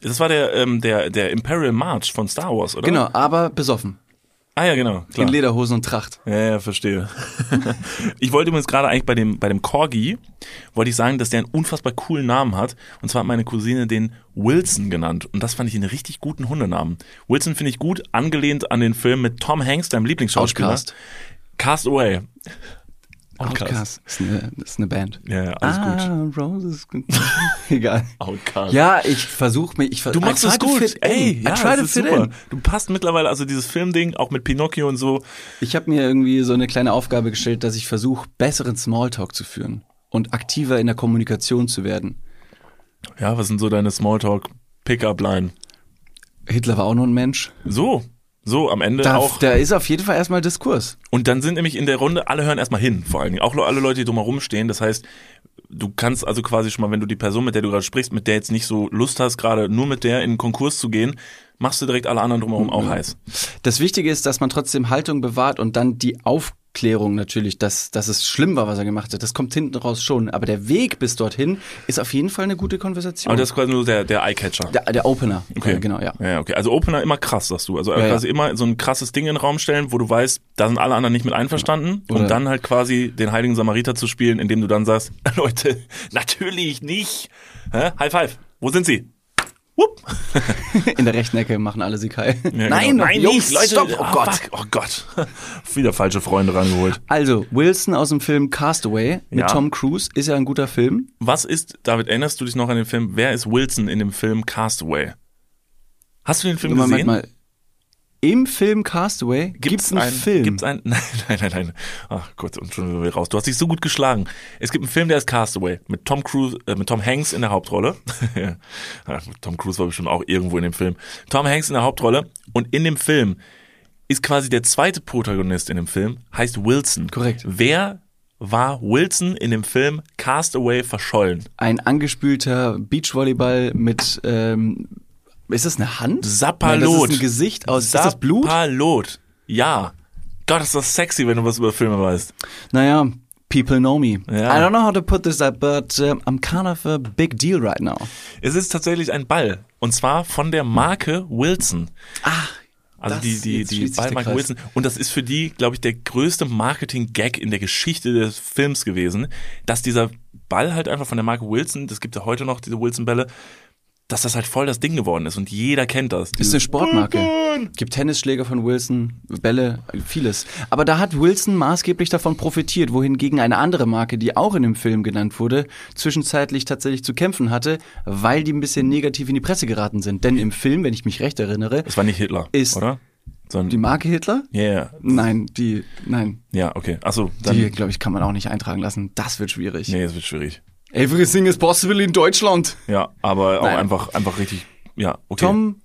Das war der, ähm, der, der Imperial March von Star Wars, oder? Genau, aber besoffen. Ah ja, genau. Klar. In Lederhosen und Tracht. Ja, ja, verstehe. ich wollte übrigens gerade eigentlich bei dem, bei dem Corgi, wollte ich sagen, dass der einen unfassbar coolen Namen hat. Und zwar hat meine Cousine den Wilson genannt. Und das fand ich einen richtig guten Hundenamen. Wilson finde ich gut, angelehnt an den Film mit Tom Hanks, deinem Lieblingsschauspieler. Outcast. Cast Away. Outcast. Ist eine, ist eine Band. Ja, ja, alles gut. ah, Roses. Egal. Outcast. Ja, ich versuche mich. Ich, ver- Du machst I es gut. Ey, I ja, try to fit super. in. Du passt mittlerweile, also dieses Filmding, auch mit Pinocchio und so. Ich habe mir irgendwie so eine kleine Aufgabe gestellt, dass ich versuche, besseren Smalltalk zu führen und aktiver in der Kommunikation zu werden. Ja, was sind so deine Smalltalk-Pickup-Line? Hitler war auch nur ein Mensch. So, so am Ende Da, auch. da ist auf jeden Fall erstmal Diskurs. Und dann sind nämlich in der Runde, alle hören erstmal hin, vor allen Dingen. Auch alle Leute, die drumherum stehen. Das heißt, du kannst also quasi schon mal, wenn du die Person, mit der du gerade sprichst, mit der jetzt nicht so Lust hast, gerade nur mit der in den Konkurs zu gehen, machst du direkt alle anderen drumherum auch heiß. Das Wichtige ist, dass man trotzdem Haltung bewahrt und dann die Aufklärung natürlich, dass, dass es schlimm war, was er gemacht hat. Das kommt hinten raus schon. Aber der Weg bis dorthin ist auf jeden Fall eine gute Konversation. Aber das ist quasi nur der, der Eyecatcher. der, der Opener. Okay. Genau, ja. Ja, okay. Also Opener immer krass, sagst du. Also Ja, quasi immer so ein krasses Ding in den Raum stellen, wo du weißt, da sind alle anderen nicht mit einverstanden. Oder- und dann halt quasi den heiligen Samariter zu spielen, indem du dann sagst, Leute, natürlich nicht. Hä? High five. Wo sind sie? Wupp. In der rechten Ecke machen alle heil. Ja, Nein, genau. Nein, Jungs, nicht, Leute. stopp. Oh Ah, Gott. Fuck. Oh Gott. Wieder falsche Freunde rangeholt. Also, Wilson aus dem Film Castaway mit Ja. Tom Cruise ist ja ein guter Film. Was ist, David, erinnerst du dich noch an den Film? Wer ist Wilson in dem Film Castaway? Hast du den Film Moment gesehen? mal. Im Film Castaway gibt's, einen ein, Film. Gibt's ein, nein, nein, nein, nein. Ach Gott, und schon wieder raus. Du hast dich so gut geschlagen. Es gibt einen Film, der ist Castaway mit Tom Cruise, äh, mit Tom Hanks in der Hauptrolle. Tom Cruise war bestimmt auch irgendwo in dem Film. Tom Hanks in der Hauptrolle und in dem Film ist quasi der zweite Protagonist in dem Film heißt Wilson. Korrekt. Wer war Wilson in dem Film Castaway verschollen? ein angespülter Beachvolleyball mit, ähm, ist das eine Hand? Sapperlot. Nein, das ist ein Gesicht aus, ist das Blut? Sapperlot. Ja. Gott, ist das sexy, wenn du was über Filme weißt. Naja, people know me. Ja. I don't know how to put this up, but um, I'm kind of a big deal right now. Es ist tatsächlich ein Ball. Und zwar von der Marke Wilson. Ah, Also Das- die, die, die Ballmarke. Wilson. Und das ist für die, glaube ich, der größte Marketing-Gag in der Geschichte des Films gewesen, dass dieser Ball halt einfach von der Marke Wilson, das gibt ja heute noch, diese Wilson-Bälle, dass das halt voll das Ding geworden ist und jeder kennt das. ist eine Sportmarke. Gibt Tennisschläger von Wilson, Bälle, vieles. Aber da hat Wilson maßgeblich davon profitiert, wohingegen eine andere Marke, die auch in dem Film genannt wurde, zwischenzeitlich tatsächlich zu kämpfen hatte, weil die ein bisschen negativ in die Presse geraten sind. Denn im Film, wenn ich mich recht erinnere, Das war nicht Hitler, Ist- oder? Sondern, die Marke Hitler? ja, ja, Nein, die, nein, ja, okay. Achso, dann, die, glaube ich, kann man auch nicht eintragen lassen. Das wird schwierig. nee, das wird schwierig. Everything is possible in Deutschland. Ja, aber auch Nein. einfach, einfach richtig, ja, okay. Tom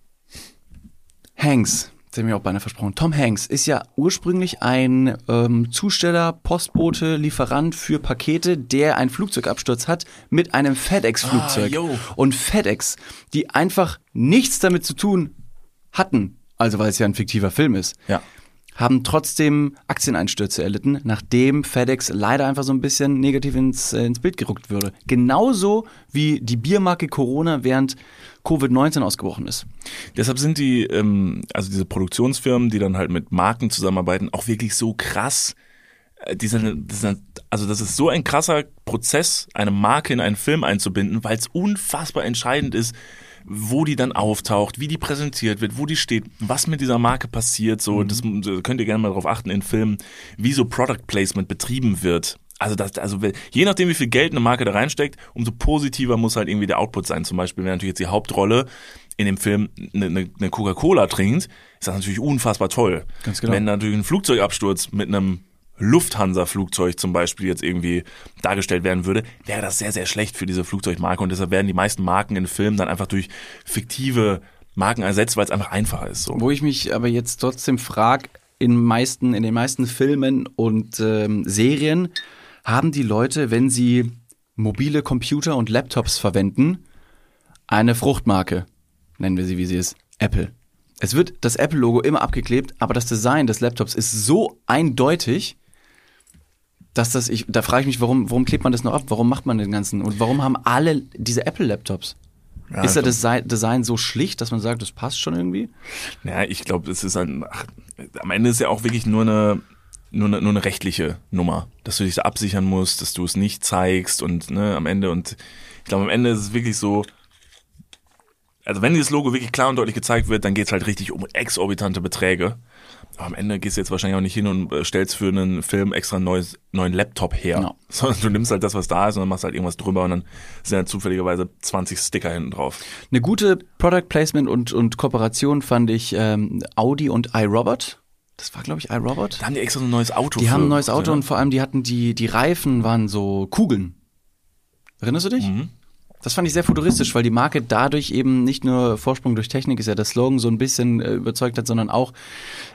Hanks, das habe ich mir auch beinahe versprochen. Tom Hanks ist ja ursprünglich ein ähm, Zusteller, Postbote, Lieferant für Pakete, der einen Flugzeugabsturz hat mit einem FedEx-Flugzeug. Ah. Und FedEx, die einfach nichts damit zu tun hatten, also weil es ja ein fiktiver Film ist, Ja. Haben trotzdem Aktieneinstürze erlitten, nachdem FedEx leider einfach so ein bisschen negativ ins, äh, ins Bild gerückt würde. Genauso wie die Biermarke Corona während Covid-19 ausgebrochen ist. Deshalb sind die, ähm, also diese Produktionsfirmen, die dann halt mit Marken zusammenarbeiten, auch wirklich so krass. Äh, Die sind, das sind, also das ist so ein krasser Prozess, eine Marke in einen Film einzubinden, weil es unfassbar entscheidend ist, wo die dann auftaucht, wie die präsentiert wird, wo die steht, was mit dieser Marke passiert. So, das äh, könnt ihr gerne mal darauf achten in Filmen, wie so Product Placement betrieben wird. Also das, also je nachdem, wie viel Geld eine Marke da reinsteckt, umso positiver muss halt irgendwie der Output sein. Zum Beispiel, wenn natürlich jetzt die Hauptrolle in dem Film eine, eine, eine Coca-Cola trinkt, ist das natürlich unfassbar toll. Ganz genau. Wenn natürlich ein Flugzeugabsturz mit einem Lufthansa-Flugzeug zum Beispiel jetzt irgendwie dargestellt werden würde, wäre das sehr, sehr schlecht für diese Flugzeugmarke und deshalb werden die meisten Marken in Filmen dann einfach durch fiktive Marken ersetzt, weil es einfach einfacher ist. So. Wo ich mich aber jetzt trotzdem frage, in, meisten, in den meisten Filmen und ähm, Serien haben die Leute, wenn sie mobile Computer und Laptops verwenden, eine Fruchtmarke. Nennen wir sie, wie sie ist. Apple. Es wird das Apple-Logo immer abgeklebt, aber das Design des Laptops ist so eindeutig, dass das ich, da frage ich mich, warum, warum klebt man das noch ab? Warum macht man den ganzen? Und warum haben alle diese Apple-Laptops? ist da das Design so schlicht, dass man sagt, das passt schon irgendwie? Ja, ich glaube, es ist ein, ach, am Ende ist ja auch wirklich nur eine, nur eine, nur eine rechtliche Nummer, dass du dich da absichern musst, dass du es nicht zeigst und ne, am Ende und ich glaube, am Ende ist es wirklich so, also wenn dieses Logo wirklich klar und deutlich gezeigt wird, dann geht's halt richtig um exorbitante Beträge. Aber am Ende gehst du jetzt wahrscheinlich auch nicht hin und äh, stellst für einen Film extra einen neues, neuen Laptop her. No. Sondern du nimmst halt das, was da ist und dann machst halt irgendwas drüber und dann sind halt zufälligerweise 20 Sticker hinten drauf. Eine gute Product Placement und, und Kooperation fand ich ähm, Audi und iRobot. Das war, glaube ich, iRobot. Da haben die extra so ein neues Auto. Die für- haben ein neues Auto ne? und vor allem die hatten die, die Reifen waren so Kugeln. Erinnerst du dich? Mhm. Das fand ich sehr futuristisch, weil die Marke dadurch eben nicht nur Vorsprung durch Technik ist ja der Slogan so ein bisschen äh, überzeugt hat, sondern auch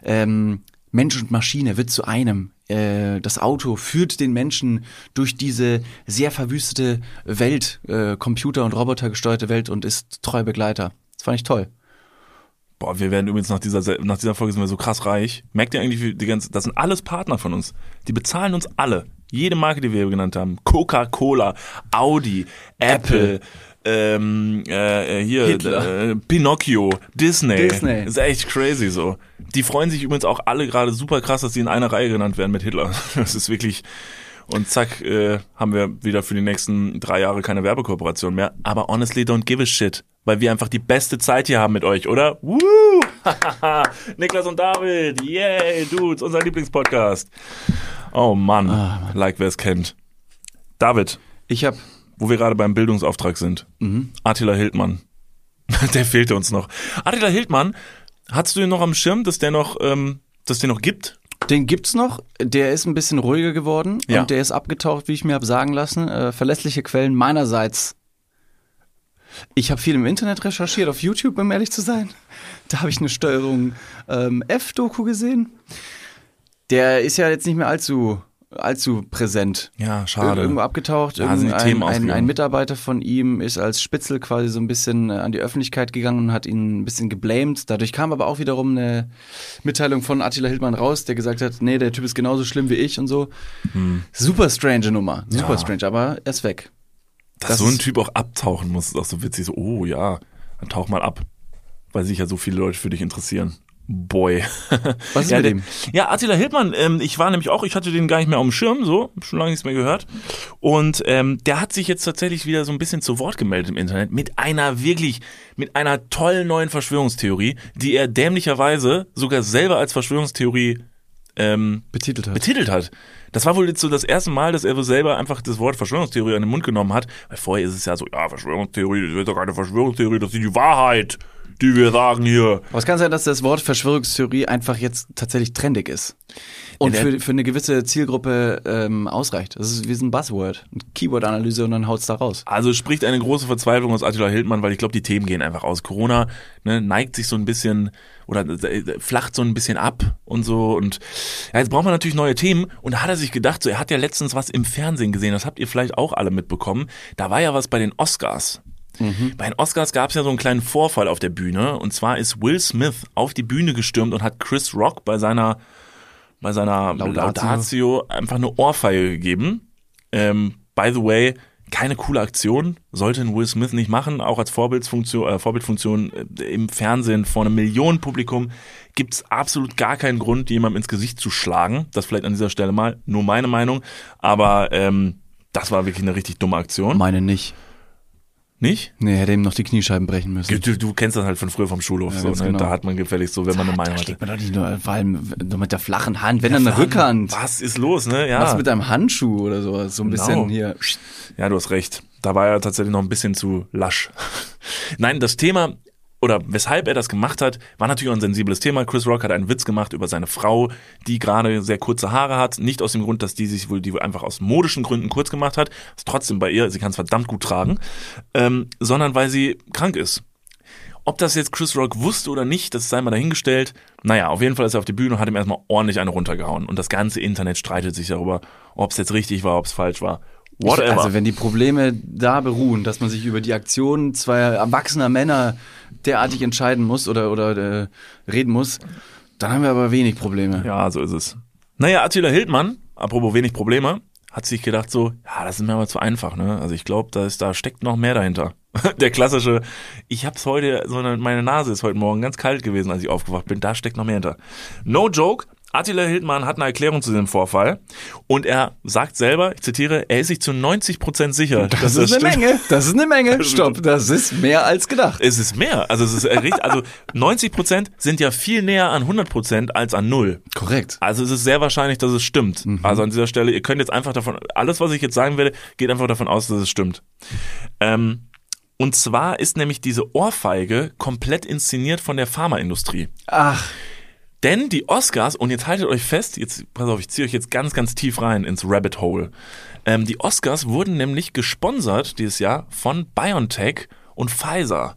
ähm, Mensch und Maschine wird zu einem. Äh, das Auto führt den Menschen durch diese sehr verwüstete Welt, äh, Computer- und Roboter gesteuerte Welt und ist treu Begleiter. Das fand ich toll. Boah, wir werden übrigens nach dieser, Se- nach dieser Folge sind wir so krass reich. Merkt ihr eigentlich, wie die ganze, das sind alles Partner von uns. Die bezahlen uns alle. Jede Marke, die wir genannt haben. Coca-Cola, Audi, Apple, ähm, äh, äh, hier, äh, Pinocchio, Disney. Disney. ist echt crazy so. Die freuen sich übrigens auch alle gerade super krass, dass sie in einer Reihe genannt werden mit Hitler. Das ist wirklich, und zack, äh, haben wir wieder für die nächsten drei Jahre keine Werbekooperation mehr. Aber honestly, don't give a shit. Weil wir einfach die beste Zeit hier haben mit euch, oder? Woo! Niklas und David, yay, Dudes, unser Lieblingspodcast. Oh Mann, like wer es kennt. David, Ich habe wo wir gerade beim Bildungsauftrag sind. Attila Hildmann. der fehlte uns noch. Attila Hildmann, hast du ihn noch am Schirm, dass der noch, ähm, dass der noch gibt? Den gibt's noch. Der ist ein bisschen ruhiger geworden Ja. und der ist abgetaucht, wie ich mir habe sagen lassen. Äh, verlässliche Quellen meinerseits. Ich habe viel im Internet recherchiert, auf YouTube, um ehrlich zu sein. Da habe ich eine Steuerung ähm, F-Doku gesehen. Der ist ja jetzt nicht mehr allzu allzu präsent. Ja, schade. Irgendwo abgetaucht. Themen ein, ein, ein Mitarbeiter von ihm ist als Spitzel quasi so ein bisschen äh, an die Öffentlichkeit gegangen und hat ihn ein bisschen geblamed. Dadurch kam aber auch wiederum eine Mitteilung von Attila Hildmann raus, der gesagt hat, nee, der Typ ist genauso schlimm wie ich und so. Super strange Nummer. Super Hm. Ja. strange, aber er ist weg. Dass das so ein Typ auch abtauchen muss, ist auch so witzig. So, oh ja, dann tauch mal ab. Weil sich ja so viele Leute für dich interessieren. Boy. Was ist ja, mit dem? Ja, Attila Hildmann, ähm, ich war nämlich auch, ich hatte den gar nicht mehr auf dem Schirm, so, schon lange nichts mehr gehört. Und ähm, der hat sich jetzt tatsächlich wieder so ein bisschen zu Wort gemeldet im Internet mit einer wirklich, mit einer tollen neuen Verschwörungstheorie, die er dämlicherweise sogar selber als Verschwörungstheorie ähm, Betitelt hat. betitelt hat. Das war wohl jetzt so das erste Mal, dass er selber einfach das Wort Verschwörungstheorie an den Mund genommen hat. Weil vorher ist es ja so, ja, Verschwörungstheorie, das ist doch keine Verschwörungstheorie, das ist die Wahrheit, die wir sagen hier. Aber es kann sein, dass das Wort Verschwörungstheorie einfach jetzt tatsächlich trendig ist. Und für, für eine gewisse Zielgruppe ähm, ausreicht. Das ist wie so ein Buzzword. Eine Keyword-Analyse und dann haut's da raus. Also es spricht eine große Verzweiflung aus Attila Hildmann, weil ich glaube, die Themen gehen einfach aus. Corona ne, neigt sich so ein bisschen oder äh, flacht so ein bisschen ab und so. Und ja, jetzt braucht man natürlich neue Themen. Und da hat er sich gedacht, so er hat ja letztens was im Fernsehen gesehen, das habt ihr vielleicht auch alle mitbekommen. Da war ja was bei den Oscars. Bei den Oscars gab es ja so einen kleinen Vorfall auf der Bühne. Und zwar ist Will Smith auf die Bühne gestürmt und hat Chris Rock bei seiner, bei seiner Laudatio. Laudatio einfach eine Ohrfeige gegeben. Ähm, by the way, keine coole Aktion, sollte ein Will Smith nicht machen, auch als Vorbildsfunktion, äh, Vorbildfunktion äh, im Fernsehen vor einem Millionenpublikum gibt's absolut gar keinen Grund, jemandem ins Gesicht zu schlagen. Das vielleicht an dieser Stelle mal, nur meine Meinung. Aber ähm, das war wirklich eine richtig dumme Aktion. Meine nicht. Nicht? Nee, hätte ihm noch die Kniescheiben brechen müssen. Du, du kennst das halt von früher vom Schulhof. Ja, so, ne? genau. Da hat man gefälligst so, wenn man eine Meinung schlägt man doch nicht nur, vor allem nur mit der flachen Hand, wenn dann eine Rückhand. Was ist los, ne? Ja. Was mit einem Handschuh oder sowas. So ein Genau. bisschen hier. Ja, du hast recht. Da war er tatsächlich noch ein bisschen zu lasch. Nein, das Thema oder weshalb er das gemacht hat, war natürlich auch ein sensibles Thema. Chris Rock hat einen Witz gemacht über seine Frau, die gerade sehr kurze Haare hat. Nicht aus dem Grund, dass die sich wohl die einfach aus modischen Gründen kurz gemacht hat. Ist trotzdem bei ihr, sie kann es verdammt gut tragen, ähm, sondern weil sie krank ist. Ob das jetzt Chris Rock wusste oder nicht, das sei mal dahingestellt. Naja, auf jeden Fall ist er auf die Bühne und hat ihm erstmal ordentlich eine runtergehauen. Und das ganze Internet streitet sich darüber, ob es jetzt richtig war, ob es falsch war. Whatever. Also wenn die Probleme da beruhen, dass man sich über die Aktionen zweier erwachsener Männer derartig entscheiden muss oder, oder äh, reden muss, dann haben wir aber wenig Probleme. Ja, so ist es. Naja, Attila Hildmann, apropos wenig Probleme, hat sich gedacht so, ja, das ist mir aber zu einfach, ne? Also ich glaube, da, ist- da steckt noch mehr dahinter. Der klassische, ich hab's heute, sondern meine Nase ist heute Morgen ganz kalt gewesen, als ich aufgewacht bin. Da steckt noch mehr hinter. No joke. Attila Hildmann hat eine Erklärung zu diesem Vorfall und er sagt selber, ich zitiere, er ist sich zu 90 Prozent sicher. Das dass ist eine stimmt. Menge. Das ist eine Menge. Stopp. Das ist mehr als gedacht. Es ist mehr. Also es ist äh, richtig, also 90 Prozent sind ja viel näher an 100 Prozent als an null. Korrekt. Also es ist sehr wahrscheinlich, dass es stimmt. Also an dieser Stelle, ihr könnt jetzt einfach davon, alles, was ich jetzt sagen werde, geht einfach davon aus, dass es stimmt. Ähm, und zwar ist nämlich diese Ohrfeige komplett inszeniert von der Pharmaindustrie. Ach, Denn die Oscars, und jetzt haltet euch fest, jetzt, pass auf, ich ziehe euch jetzt ganz, ganz tief rein ins Rabbit Hole. Ähm, die Oscars wurden nämlich gesponsert dieses Jahr von BioNTech und Pfizer.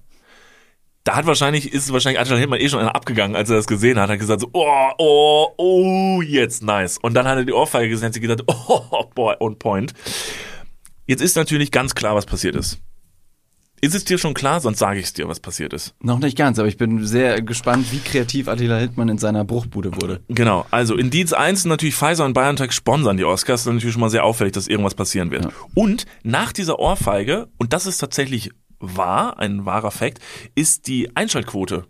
Da hat wahrscheinlich, ist wahrscheinlich Angela Hildmann eh schon einer abgegangen, als er das gesehen hat, hat gesagt so, oh, oh, oh, jetzt nice. Und dann hat er die Ohrfeige gesehen, hat sie gedacht, oh, boy, on point. Jetzt ist natürlich ganz klar, was passiert ist. Ist es dir schon klar? Sonst sage ich es dir, was passiert ist. noch nicht ganz, aber ich bin sehr gespannt, wie kreativ Attila Hildmann in seiner Bruchbude wurde. Genau, also in Dienst 1 sind natürlich Pfizer und BioNTech sponsern die Oscars. Das ist natürlich schon mal sehr auffällig, dass irgendwas passieren wird. Ja. Und nach dieser Ohrfeige, und das ist tatsächlich wahr, ein wahrer Fakt, ist die Einschaltquote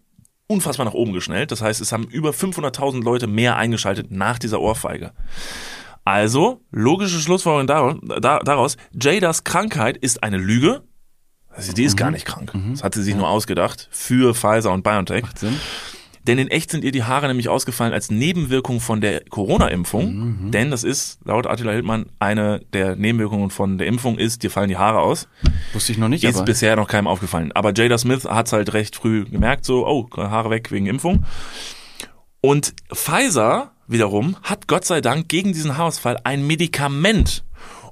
unfassbar nach oben geschnellt. Das heißt, es haben über 500.000 Leute mehr eingeschaltet nach dieser Ohrfeige. Also, logische Schlussfolgerung daraus, da- daraus, Jadas Krankheit ist eine Lüge. Also die ist gar nicht krank. Das hat sie sich nur ausgedacht für Pfizer und BioNTech. Macht Sinn? Denn in echt sind ihr die Haare nämlich ausgefallen als Nebenwirkung von der Corona-Impfung. Denn das ist, laut Attila Hildmann, eine der Nebenwirkungen von der Impfung ist, dir fallen die Haare aus. Wusste ich noch nicht, Ist aber bisher noch keinem aufgefallen. Aber Jada Smith hat's halt recht früh gemerkt, so, oh, Haare weg wegen Impfung. Und Pfizer wiederum hat Gott sei Dank gegen diesen Haarausfall ein Medikament.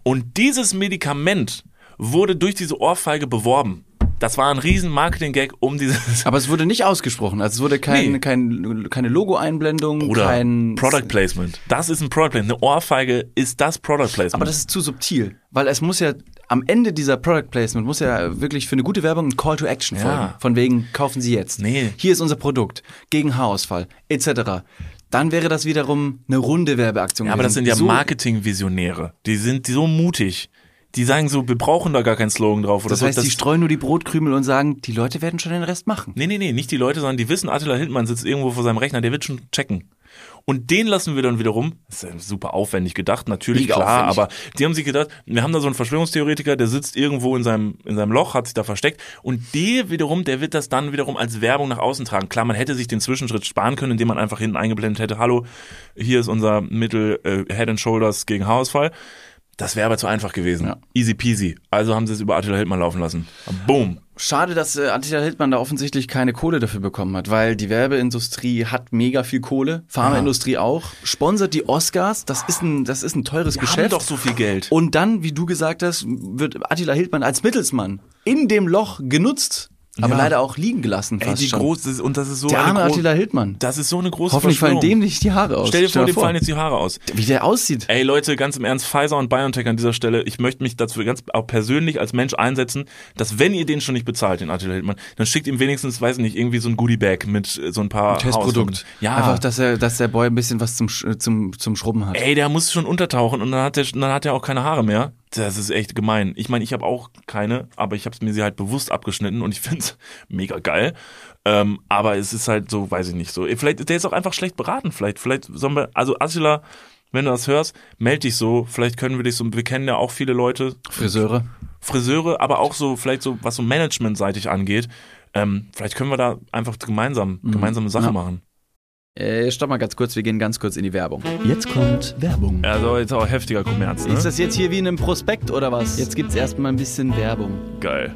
Und dieses Medikament wurde durch diese Ohrfeige beworben. Das war ein riesen Marketing-Gag um dieses aber es wurde nicht ausgesprochen. Also es wurde kein, Nee. kein, keine Logo-Einblendung, Oder kein Product Placement. Das ist ein Product Placement. Eine Ohrfeige ist das Product Placement. Aber das ist zu subtil, weil es muss ja am Ende dieser Product Placement muss ja wirklich für eine gute Werbung ein Call to Action Ja. folgen. Von wegen kaufen Sie jetzt. Nee. Hier ist unser Produkt gegen Haarausfall etc. Dann wäre das wiederum eine runde Werbeaktion. ja, aber das sind ja so, Marketing-Visionäre. Die sind so mutig. Die sagen so, wir brauchen da gar keinen Slogan drauf oder Das so. heißt, die streuen nur die Brotkrümel und sagen, die Leute werden schon den Rest machen. Nee, nee, nee, nicht die Leute, sondern die wissen, Attila Hildmann sitzt irgendwo vor seinem Rechner, der wird schon checken. Und den lassen wir dann wiederum, das ist super aufwendig gedacht, natürlich Mega klar, aufwendig. aber die haben sich gedacht, wir haben da so einen Verschwörungstheoretiker, der sitzt irgendwo in seinem, in seinem Loch, hat sich da versteckt und der wiederum, der wird das dann wiederum als Werbung nach außen tragen. Klar, man hätte sich den Zwischenschritt sparen können, indem man einfach hinten eingeblendet hätte, hallo, hier ist unser Mittel äh, Head and Shoulders gegen Haarausfall. Das wäre aber zu einfach gewesen. Ja. Easy peasy. Also haben sie es über Attila Hildmann laufen lassen. Boom. Schade, dass äh, Attila Hildmann da offensichtlich keine Kohle dafür bekommen hat, weil die Werbeindustrie hat mega viel Kohle, Pharmaindustrie auch, sponsert die Oscars, das ist ein, das ist ein teures Die haben Geschäft. doch so viel Geld. Und dann, wie du gesagt hast, wird Attila Hildmann als Mittelsmann in dem Loch genutzt, aber Ja. leider auch liegen gelassen Ey, fast die schon. groß, das ist- und das ist so der arme Attila Hildmann. Das ist so eine große Hoffentlich fallen dem nicht die Haare aus. Stell dir vor, dir dem fallen jetzt die Haare aus. Wie der aussieht. Ey Leute, ganz im Ernst, Pfizer und BioNTech an dieser Stelle, ich möchte mich dazu ganz auch persönlich als Mensch einsetzen, dass wenn ihr den schon nicht bezahlt, den Attila Hildmann, dann schickt ihm wenigstens, weiß nicht, irgendwie so ein Goodie-Bag mit äh, so ein paar Testprodukt. Haarausfällen. Ja. Einfach, dass er, dass der Boy ein bisschen was zum, Sch- zum, zum Schrubben hat. Ey, der muss schon untertauchen und dann hat er dann hat er auch keine Haare mehr. Das ist echt gemein. Ich meine, ich habe auch keine, aber ich habe mir sie halt bewusst abgeschnitten und ich find's mega geil. Ähm, aber es ist halt so, weiß ich nicht so. Vielleicht der ist auch einfach schlecht beraten. Vielleicht, vielleicht sollen wir, also Attila, wenn du das hörst, meld dich so. Vielleicht können wir dich so. Wir kennen ja auch viele Leute, Friseure. Friseure, aber auch so vielleicht so was so managementseitig angeht. Ähm, vielleicht können wir da einfach gemeinsam gemeinsame Sache Ja. machen. Äh, stopp mal ganz kurz, wir gehen ganz kurz in die Werbung. Jetzt kommt Werbung. Also jetzt auch heftiger Kommerz. Ne? Ist das jetzt hier wie in einem Prospekt oder was? Jetzt gibt's erstmal ein bisschen Werbung. geil.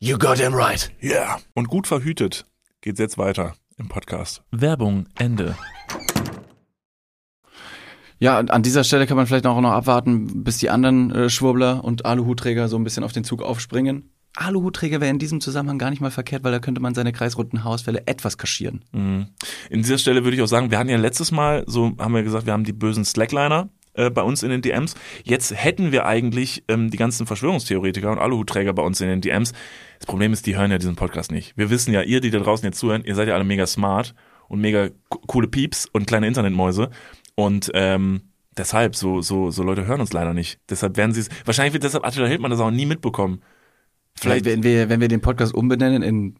You got him right. Ja. Yeah. Und gut verhütet geht's jetzt weiter im Podcast. Werbung, Ende. Ja, an dieser Stelle kann man vielleicht auch noch abwarten, bis die anderen äh, Schwurbler und Aluhutträger so ein bisschen auf den Zug aufspringen. Aluhutträger wäre in diesem Zusammenhang gar nicht mal verkehrt, weil da könnte man seine kreisrunden Haarausfälle etwas kaschieren. Mhm. In dieser Stelle würde ich auch sagen, wir hatten ja letztes Mal, so haben wir gesagt, wir haben die bösen Slackliner äh, bei uns in den DMs. Jetzt hätten wir eigentlich ähm, die ganzen Verschwörungstheoretiker und Aluhutträger bei uns in den DMs. Das Problem ist, die hören ja diesen Podcast nicht. Wir wissen ja, ihr, die da draußen jetzt zuhören, ihr seid ja alle mega smart und mega co- coole Pieps und kleine Internetmäuse. Und ähm, deshalb, so, so, so Leute hören uns leider nicht. Deshalb werden sie es, wahrscheinlich wird deshalb Attila Hildmann das auch nie mitbekommen. Vielleicht, wenn wir, wenn wir den Podcast umbenennen in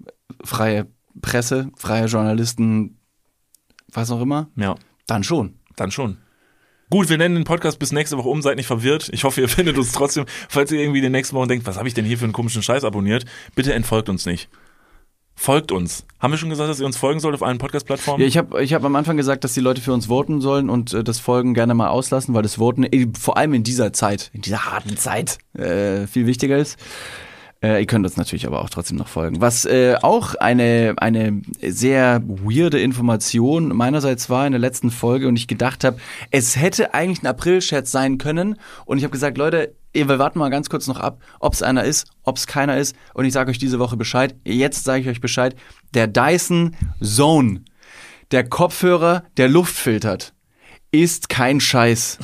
freie Presse, freie Journalisten, was auch immer, ja. dann schon. Dann schon. Gut, wir nennen den Podcast bis nächste Woche um, seid nicht verwirrt. Ich hoffe, ihr findet uns trotzdem. Falls ihr irgendwie den nächsten Wochen denkt, was habe ich denn hier für einen komischen Scheiß abonniert, bitte entfolgt uns nicht. Folgt uns. Haben wir schon gesagt, dass ihr uns folgen sollt auf allen Podcast-Plattformen? Ja, ich habe ich hab am Anfang gesagt, dass die Leute für uns voten sollen und äh, das Folgen gerne mal auslassen, weil das Voten äh, vor allem in dieser Zeit, in dieser harten Zeit, äh, viel wichtiger ist. Äh, ihr könnt uns natürlich aber auch trotzdem noch folgen. Was äh, auch eine, eine sehr weirde Information meinerseits war in der letzten Folge und ich gedacht habe, es hätte eigentlich ein April-Scherz sein können und ich habe gesagt, Leute, wir warten mal ganz kurz noch ab, ob es einer ist, ob es keiner ist und ich sage euch diese Woche Bescheid. Jetzt sage ich euch Bescheid. Der Dyson Zone, der Kopfhörer, der Luft filtert, ist kein Scheiß.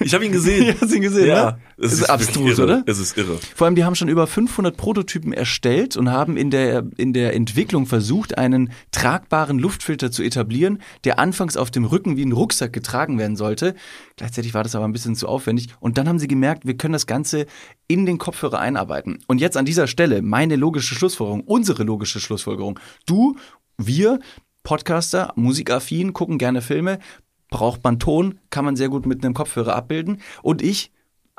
Ich habe ihn gesehen. Hast du ihn gesehen, ne? es ist wirklich abstrus, oder? Es ist irre. Vor allem, die haben schon über 500 Prototypen erstellt und haben in der, in der Entwicklung versucht, einen tragbaren Luftfilter zu etablieren, der anfangs auf dem Rücken wie ein Rucksack getragen werden sollte. Gleichzeitig war das aber ein bisschen zu aufwendig. Und dann haben sie gemerkt, wir können das Ganze in den Kopfhörer einarbeiten. Und jetzt an dieser Stelle meine logische Schlussfolgerung, unsere logische Schlussfolgerung. Du, wir, Podcaster, musikaffin, gucken gerne Filme, braucht man Ton, kann man sehr gut mit einem Kopfhörer abbilden. Und ich,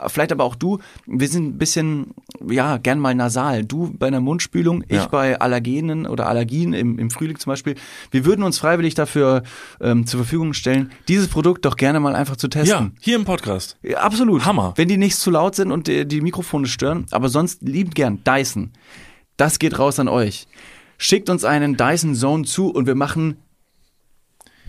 vielleicht aber auch du, wir sind ein bisschen, ja, gern mal nasal. Du bei einer Mundspülung, ich Ja. bei Allergenen oder Allergien im, im Frühling zum Beispiel. Wir würden uns freiwillig dafür ähm, zur Verfügung stellen, dieses Produkt doch gerne mal einfach zu Ja, testen. hier im Podcast. Ja, absolut. Hammer. Wenn die nicht zu laut sind und äh, die Mikrofone stören, aber sonst liebend gern Dyson. Das geht raus an euch. Schickt uns einen Dyson Zone zu und wir machen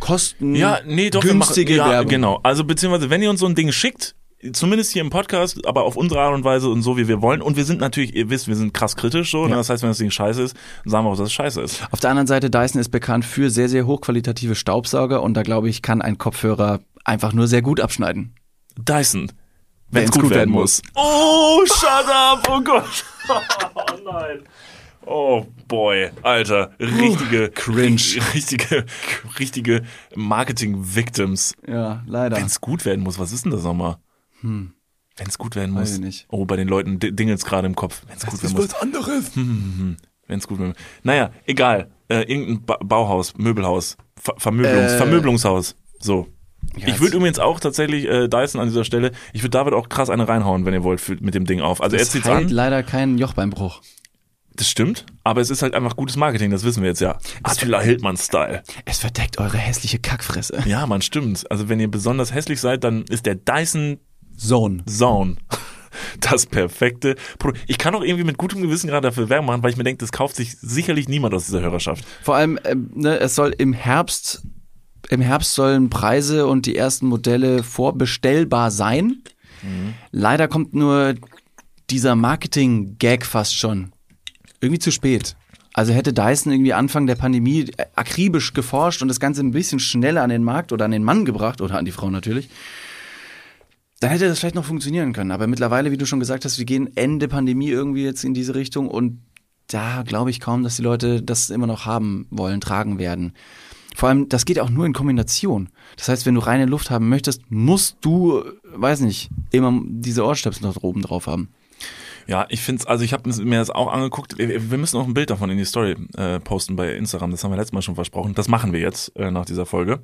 Kosten Ja, nee, doch. wir günstige machen, ja, Werbung. Genau. Also beziehungsweise, wenn ihr uns so ein Ding schickt, zumindest hier im Podcast, aber auf unsere Art und Weise und so, wie wir wollen. Und wir sind natürlich, ihr wisst, wir sind krass kritisch so. Ne? Das heißt, wenn das Ding scheiße ist, dann sagen wir auch, dass es scheiße ist. Auf der anderen Seite, Dyson ist bekannt für sehr, sehr hochqualitative Staubsauger und da glaube ich, kann ein Kopfhörer einfach nur sehr gut abschneiden. Dyson. Wenn es gut, werden muss. Oh, shut up! Oh Gott. Oh nein. Oh boy, Alter, richtige cringe. richtige richtige Marketing Victims. Ja, leider. Wenn es gut werden muss, was ist denn das nochmal? Wenn es gut werden Hm. Weiß muss. ich nicht. Oh, bei den Leuten di- dingelt's gerade im Kopf. Wenn es gut werden muss. anderes. Wenn es gut werden muss. Naja, egal. Äh, irgendein ba Bauhaus, Möbelhaus, Ver Vermöbelungs Äh. Vermöbelungshaus. So. Ja, ich würde übrigens auch tatsächlich äh, Dyson an dieser Stelle, ich würde David auch krass eine reinhauen, wenn ihr wollt, für, mit dem Ding auf. Also er zieht's heilt an. leider keinen Jochbeinbruch. Das stimmt, aber es ist halt einfach gutes Marketing, das wissen wir jetzt ja. Attila Hildmann-Style. Es verdeckt eure hässliche Kackfresse. Ja, man, stimmt. Also wenn ihr besonders hässlich seid, dann ist der Dyson Zone. Zone. das perfekte Produkt. Ich kann auch irgendwie mit gutem Gewissen gerade dafür Werbung machen, weil ich mir denke, das kauft sich sicherlich niemand aus dieser Hörerschaft. Vor allem, ähm, ne, es soll im Herbst, im Herbst sollen Preise und die ersten Modelle vorbestellbar sein. Leider kommt nur dieser Marketing-Gag fast schon. Irgendwie zu spät. Also hätte Dyson irgendwie Anfang der Pandemie akribisch geforscht und das Ganze ein bisschen schneller an den Markt oder an den Mann gebracht oder an die Frau natürlich, dann hätte das vielleicht noch funktionieren können. Aber mittlerweile, wie du schon gesagt hast, wir gehen Ende Pandemie irgendwie jetzt in diese Richtung und da glaube ich kaum, dass die Leute das immer noch haben wollen, tragen werden. Vor allem, das geht auch nur in Kombination. Das heißt, wenn du reine Luft haben möchtest, musst du, weiß nicht, immer diese Ohrstöpsel noch oben drauf haben. Ja, ich finde es, also ich habe mir das auch angeguckt. Wir müssen auch ein Bild davon in die Story äh, posten bei Instagram. Das haben wir letztes Mal schon versprochen. Das machen wir jetzt äh, nach dieser Folge.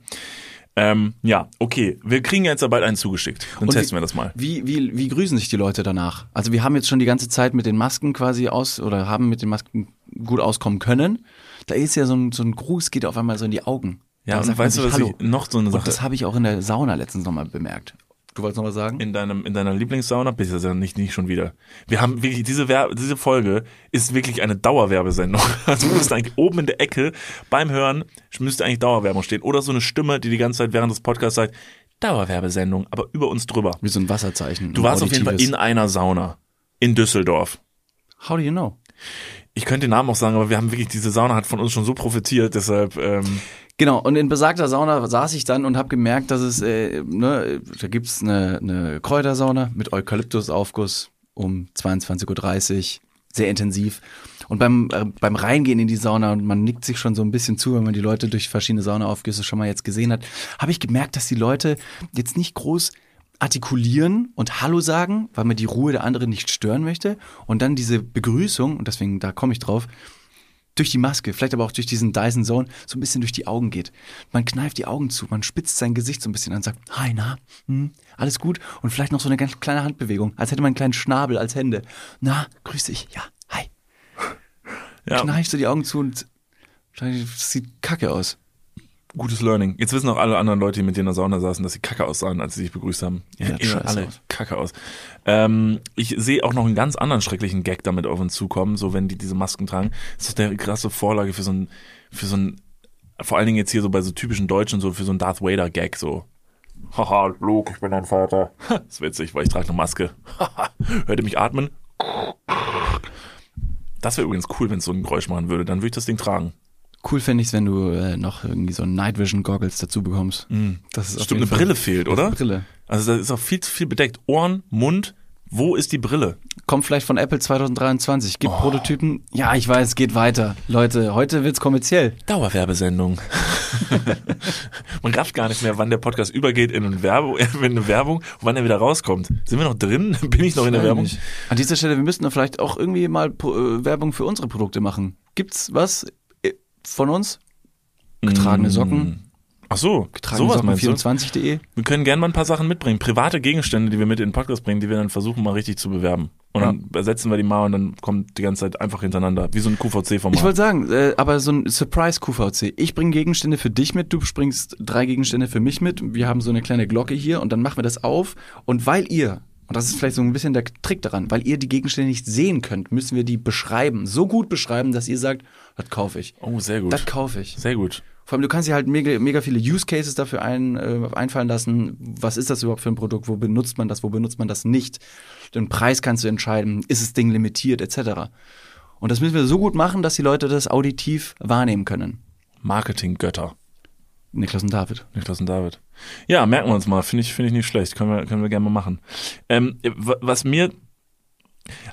Ähm, ja, okay. Wir kriegen jetzt ja bald einen zugeschickt. Dann Und testen wie, wir das mal. Wie, wie, wie grüßen sich die Leute danach? Also wir haben jetzt schon die ganze Zeit mit den Masken quasi aus oder haben mit den Masken gut auskommen können. Da ist ja so ein, so ein Gruß, geht auf einmal so in die Augen. Ja, Da und weißt du, was Hallo. ich noch so eine Und Sache das habe ich auch in der Sauna letztens nochmal bemerkt. Du wolltest noch was sagen? in deinem in deiner Lieblingssauna bist du ja nicht nicht schon wieder. Wir haben wirklich diese Wer diese Folge ist wirklich eine Dauerwerbesendung. Also du müsst eigentlich oben in der Ecke beim Hören müsste eigentlich Dauerwerbung stehen oder so eine Stimme, die die ganze Zeit während des Podcasts sagt Dauerwerbesendung, aber über uns drüber. Wie so ein Wasserzeichen. Du warst auf jeden Fall in einer Sauna in Düsseldorf. How do you know? Ich könnte den Namen auch sagen, aber wir haben wirklich diese Sauna hat von uns schon so profitiert, deshalb ähm, Genau, und in besagter Sauna saß ich dann und habe gemerkt, dass es, äh, ne, da gibt's eine, eine Kräutersauna mit Eukalyptusaufguss um 22.30 Uhr, sehr intensiv. Und beim, äh, beim Reingehen in die Sauna, und man nickt sich schon so ein bisschen zu, wenn man die Leute durch verschiedene Saunaaufgüsse schon mal jetzt gesehen hat, habe ich gemerkt, dass die Leute jetzt nicht groß artikulieren und Hallo sagen, weil man die Ruhe der anderen nicht stören möchte. Und dann diese Begrüßung, und deswegen, da komme ich drauf, durch die Maske, vielleicht aber auch durch diesen Dyson Zone, so ein bisschen durch die Augen geht. Man kneift die Augen zu, man spitzt sein Gesicht so ein bisschen an, sagt, hi, na, hm, alles gut? Und vielleicht noch so eine ganz kleine Handbewegung, als hätte man einen kleinen Schnabel als Hände. Na, grüß dich, ja, hi. ja, Kneift so die Augen zu und das sieht kacke aus. Gutes Learning. Jetzt wissen auch alle anderen Leute, die mit dir in der Sauna saßen, dass sie kacke aussahen, als sie dich begrüßt haben. Ja, Ja, das scheiße alle aus. kacke aus. Ähm, ich sehe auch noch einen ganz anderen schrecklichen Gag damit auf uns zukommen, so wenn die diese Masken tragen. Das ist doch der krasse Vorlage für so ein, für so ein, vor allen Dingen jetzt hier so bei so typischen Deutschen, so für so ein Darth Vader Gag, so. Haha, Luke, ich bin dein Vater. Ha, ist witzig, weil ich trage eine Maske. Hört ihr mich atmen? Das wäre übrigens cool, wenn es so ein Geräusch machen würde. Dann würde ich das Ding tragen. Cool fände ich's, wenn du äh, noch irgendwie so Night Vision Goggles dazu bekommst. Das ist Stimmt, eine Fall- Brille fehlt, oder? Brille. Also da ist auch viel zu viel bedeckt. Ohren, Mund, wo ist die Brille? Kommt vielleicht von Apple 2023. Oh. Gibt Prototypen. Ja, ich weiß, geht weiter. Leute, heute wird's kommerziell. Dauerwerbesendung. Man rafft gar nicht mehr, wann der Podcast übergeht in eine Werbung, in eine Werbung und wann er wieder rauskommt. Sind wir noch drin? Bin ich noch in der Werbung? Nicht. An dieser Stelle, wir müssten doch vielleicht auch irgendwie mal äh, Werbung für unsere Produkte machen. Gibt's was von uns? Getragene Socken, Ach so, getragene sowas Socken meinst du? 24.de. Wir können gerne mal ein paar Sachen mitbringen. Private Gegenstände, die wir mit in den Podcast bringen, die wir dann versuchen mal richtig zu bewerben. Und dann ersetzen wir die mal und dann kommt die ganze Zeit einfach hintereinander. Wie so ein QVC-Format. Ich wollte sagen, äh, aber so ein Surprise QVC. Ich bringe Gegenstände für dich mit, du bringst drei Gegenstände für mich mit. Wir haben so eine kleine Glocke hier und dann machen wir das auf. Und weil ihr, und das ist vielleicht so ein bisschen der Trick daran, weil ihr die Gegenstände nicht sehen könnt, müssen wir die beschreiben. So gut beschreiben, dass ihr sagt, das kaufe ich. Oh, sehr gut. Das kaufe ich. Sehr gut. Vor allem, du kannst dir halt mega, mega viele Use Cases dafür ein, äh, einfallen lassen. Was ist das überhaupt für ein Produkt? Wo benutzt man das? Wo benutzt man das nicht? Den Preis kannst du entscheiden. Ist das Ding limitiert? Etc. Und das müssen wir so gut machen, dass die Leute das auditiv wahrnehmen können. Marketing-Götter. Niklas und David. Niklas und David. Ja, merken wir uns mal. Finde ich, finde ich nicht schlecht. Können wir, können wir gerne mal machen. Ähm, was mir,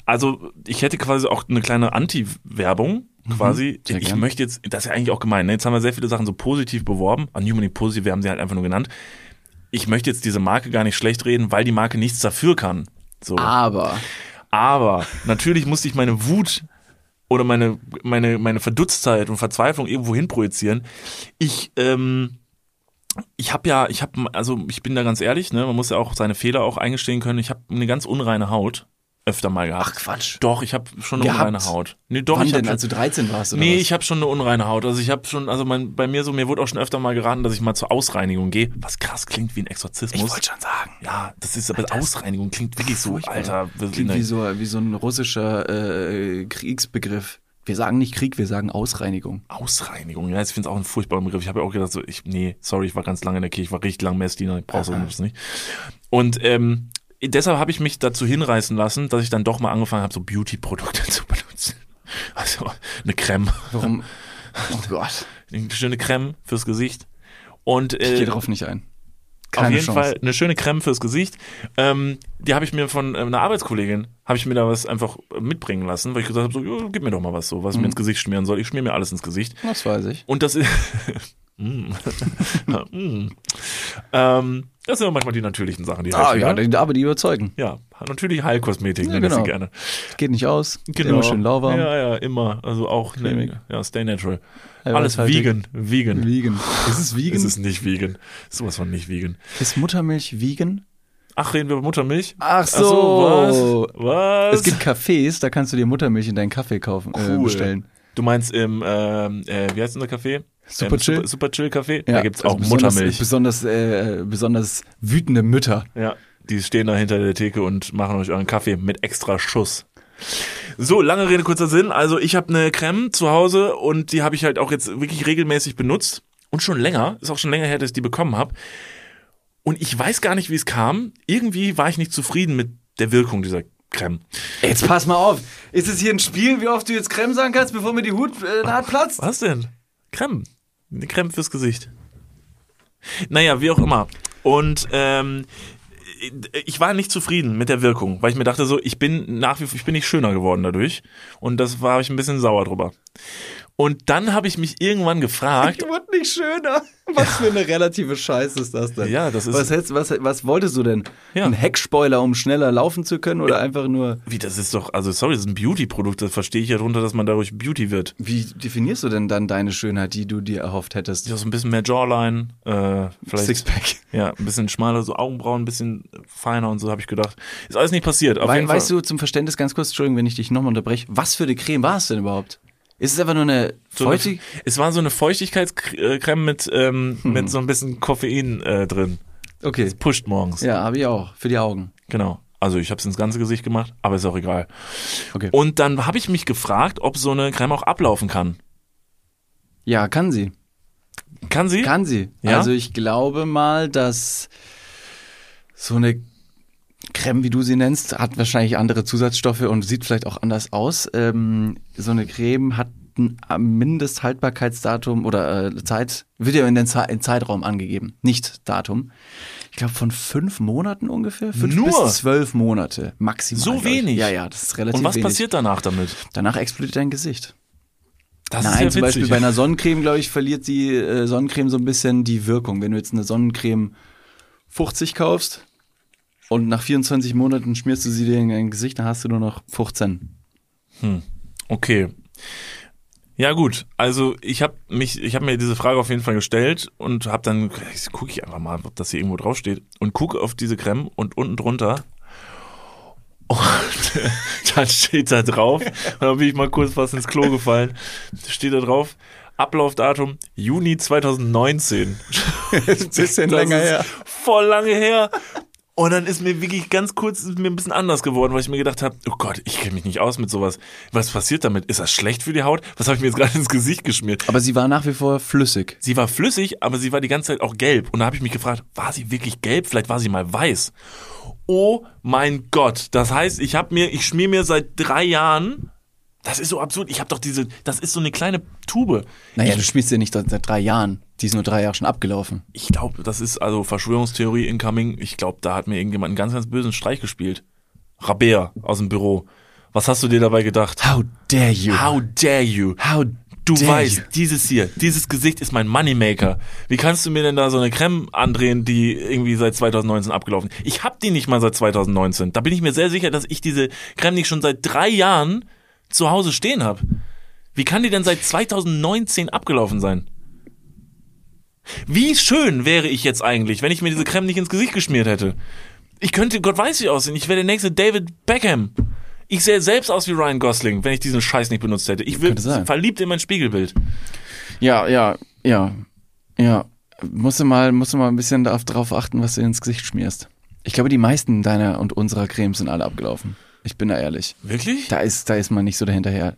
also ich hätte quasi auch eine kleine Anti-Werbung quasi. Mhm. sehr ich gern. möchte jetzt, das ist ja eigentlich auch gemein. Ne? Jetzt haben wir sehr viele Sachen so positiv beworben. An Human Positive, wir haben sie halt einfach nur genannt. Ich möchte jetzt diese Marke gar nicht schlecht reden, weil die Marke nichts dafür kann. So. Aber Aber natürlich musste ich meine Wut oder meine, meine, meine Verdutztheit und Verzweiflung irgendwo hin projizieren. Ich, ähm, ich habe ja, ich habe, also ich bin da ganz ehrlich, ne, man muss ja auch seine Fehler auch eingestehen können. Ich habe eine ganz unreine Haut. Öfter mal gehabt. Ach, Quatsch. Doch, ich habe schon eine Gehabt? unreine Haut. Nee, doch, Wann ich denn, schon, als du 13 warst oder Nee, was? ich habe schon eine unreine Haut. Also ich habe schon, also mein, bei mir so, mir wurde auch schon öfter mal geraten, dass ich mal zur Ausreinigung gehe. Was krass klingt wie ein Exorzismus. Ich wollte schon sagen. ja, das ist aber Ausreinigung klingt wirklich so, Furchtbar. Alter. Klingt wie so, wie so ein russischer äh, Kriegsbegriff. Wir sagen nicht Krieg, wir sagen Ausreinigung. Ausreinigung, ja, ich finde es auch ein furchtbarer Begriff. Ich habe ja auch gedacht, so, ich, nee, sorry, ich war ganz lange in der Kirche, ich war richtig lang Messdiener, ich brauche sowas nicht. Und ähm, deshalb habe ich mich dazu hinreißen lassen, dass ich dann doch mal angefangen habe, so Beauty-Produkte zu benutzen. Also eine Creme, Warum? Oh Gott. eine schöne Creme fürs Gesicht. Und Ich äh, gehe drauf nicht ein. auf Keine jeden Chance. Fall eine schöne Creme fürs Gesicht. Ähm, die habe ich mir von äh, einer Arbeitskollegin, habe ich mir da was einfach mitbringen lassen, weil ich gesagt habe, so, gib mir doch mal was so, was ich mir ins Gesicht schmieren soll. Ich schmier mir alles ins Gesicht. Das weiß ich. Und das ist. Mm. Mm. ähm, das sind ja manchmal die natürlichen Sachen, die Ah helfen, ja, ne? die- aber die überzeugen. ja, natürlich Heilkosmetik, Ja, nenne ich genau. gerne. Geht nicht aus. Genau. Immer schön lauwarm. Ja, ja, immer. Also auch, Cremig. ne, ja, stay natural. Alles haltig. vegan, vegan. Vegan. Ist es vegan? Es Ist, ist nicht vegan. Sowas von nicht vegan. Muttermilch vegan? Ach, reden wir über Muttermilch? Ach Ach so, was? Was? Es gibt Cafés, da kannst du dir Muttermilch in deinen Kaffee kaufen, äh, bestellen. Du meinst im, ähm, äh, wie heißt unser Café? Super ähm, Chill? Super, Super Chill Café? Ja, da gibt's also auch besonders, Muttermilch. Besonders, äh, besonders wütende Mütter. Ja, die stehen da hinter der Theke und machen euch euren Kaffee mit extra Schuss. So, lange Rede, kurzer Sinn. Also ich habe eine Creme zu Hause und die habe ich halt auch jetzt wirklich regelmäßig benutzt. Und schon länger, ist auch schon länger her, dass ich die bekommen habe. Und ich weiß gar nicht, wie es kam. Irgendwie war ich nicht zufrieden mit der Wirkung dieser Creme. Jetzt pass mal auf. Ist es hier ein Spiel, wie oft du jetzt Creme sagen kannst, bevor mir die Hut äh, platzt? Was denn? Creme. Eine Creme fürs Gesicht. Naja, wie auch immer. Und ähm, ich war nicht zufrieden mit der Wirkung, weil ich mir dachte so, ich bin nach wie vor, ich bin nicht schöner geworden dadurch. Und das war ich ein bisschen sauer drüber. Und dann habe ich mich irgendwann gefragt, wurde nicht schöner. Was für eine relative Scheiße ist das denn? Ja, das ist- Was, hättest, was, was wolltest du denn? Ja. Ein Heckspoiler, um schneller laufen zu können oder einfach nur. wie das ist doch, also sorry, das ist ein Beauty-Produkt, das verstehe ich ja drunter, dass man dadurch Beauty wird. Wie definierst du denn dann deine Schönheit, die du dir erhofft hättest? Ja, so ein bisschen mehr Jawline, äh, vielleicht Sixpack. ja, ein bisschen schmaler, so Augenbrauen, ein bisschen feiner und so habe ich gedacht. Ist alles nicht passiert. Auf Wei jeden weißt du, zum Verständnis ganz kurz, Entschuldigung, wenn ich dich nochmal unterbreche, was für eine Creme war es denn überhaupt? Ist es einfach nur eine So eine, feuchtig? es war so eine Feuchtigkeitscreme mit, ähm, Hm. mit so ein bisschen Koffein äh, drin. Okay. Pusht morgens. Ja, habe ich auch. Für die Augen. Genau. Also ich habe es ins ganze Gesicht gemacht, aber ist auch egal. Okay. Und dann habe ich mich gefragt, ob so eine Creme auch ablaufen kann. Ja, kann sie. Kann sie? Kann sie. Ja? Also ich glaube mal, dass so eine Creme, wie du sie nennst, hat wahrscheinlich andere Zusatzstoffe und sieht vielleicht auch anders aus. Ähm, so eine Creme hat ein Mindesthaltbarkeitsdatum oder äh, Zeit, wird ja in den Ze in Zeitraum angegeben, nicht Datum. Ich glaube von fünf Monaten ungefähr, fünf Nur? bis zwölf Monate maximal. So wenig? Ja, ja, das ist relativ Und was wenig. passiert danach damit? Danach explodiert dein Gesicht. Das Nein, zum Beispiel bei einer Sonnencreme, glaube ich, verliert die äh, Sonnencreme so ein bisschen die Wirkung. Wenn du jetzt eine Sonnencreme 50 kaufst und nach 24 Monaten schmierst du sie dir in dein Gesicht, dann hast du nur noch 15. Okay. Ja gut, also ich habe mich, ich habe mir diese Frage auf jeden Fall gestellt und habe dann gucke ich einfach mal, ob das hier irgendwo draufsteht und gucke auf diese Creme und unten drunter und dann steht da drauf, und dann bin ich mal kurz fast ins Klo gefallen, steht da drauf Ablaufdatum Juni 2019. bisschen Das ist Voll lange her. Und dann ist mir wirklich ganz kurz ist mir ein bisschen anders geworden, weil ich mir gedacht habe, oh Gott, ich kenne mich nicht aus mit sowas. Was passiert damit? Ist das schlecht für die Haut? Was habe ich mir jetzt gerade ins Gesicht geschmiert? Aber sie war nach wie vor flüssig. Sie war flüssig, aber sie war die ganze Zeit auch gelb. Und da habe ich mich gefragt, war sie wirklich gelb? Vielleicht war sie mal weiß. Oh mein Gott. Das heißt, ich habe mir, ich schmier mir seit drei Jahren. Das ist so absurd. Ich habe doch diese, das ist so eine kleine Tube. Naja, du spielst ja nicht seit seit drei Jahren. Die ist nur drei Jahre schon abgelaufen. Ich glaube, das ist also Verschwörungstheorie incoming. Ich glaube, da hat mir irgendjemand einen ganz, ganz bösen Streich gespielt. Rabea aus dem Büro. Was hast du dir dabei gedacht? How dare you? How dare you? How Du dare weißt, you? dieses hier, dieses Gesicht ist mein Moneymaker. Wie kannst du mir denn da so eine Creme andrehen, die irgendwie seit 2019 abgelaufen ist? Ich hab die nicht mal seit 2019. Da bin ich mir sehr sicher, dass ich diese Creme nicht schon seit drei Jahren zu Hause stehen habe. Wie kann die denn seit 2019 abgelaufen sein? Wie schön wäre ich jetzt eigentlich, wenn ich mir diese Creme nicht ins Gesicht geschmiert hätte? Ich könnte, Gott weiß wie aussehen, ich wäre der nächste David Beckham. Ich sähe selbst aus wie Ryan Gosling, wenn ich diesen Scheiß nicht benutzt hätte. Ich sein. verliebt in mein Spiegelbild. Ja, ja, ja, ja. Musst du mal, musst du mal ein bisschen darauf, achten, was du ins Gesicht schmierst. Ich glaube, die meisten deiner und unserer Cremes sind alle abgelaufen. Ich bin da ehrlich. Wirklich? Da ist, da ist man nicht so dahinterher.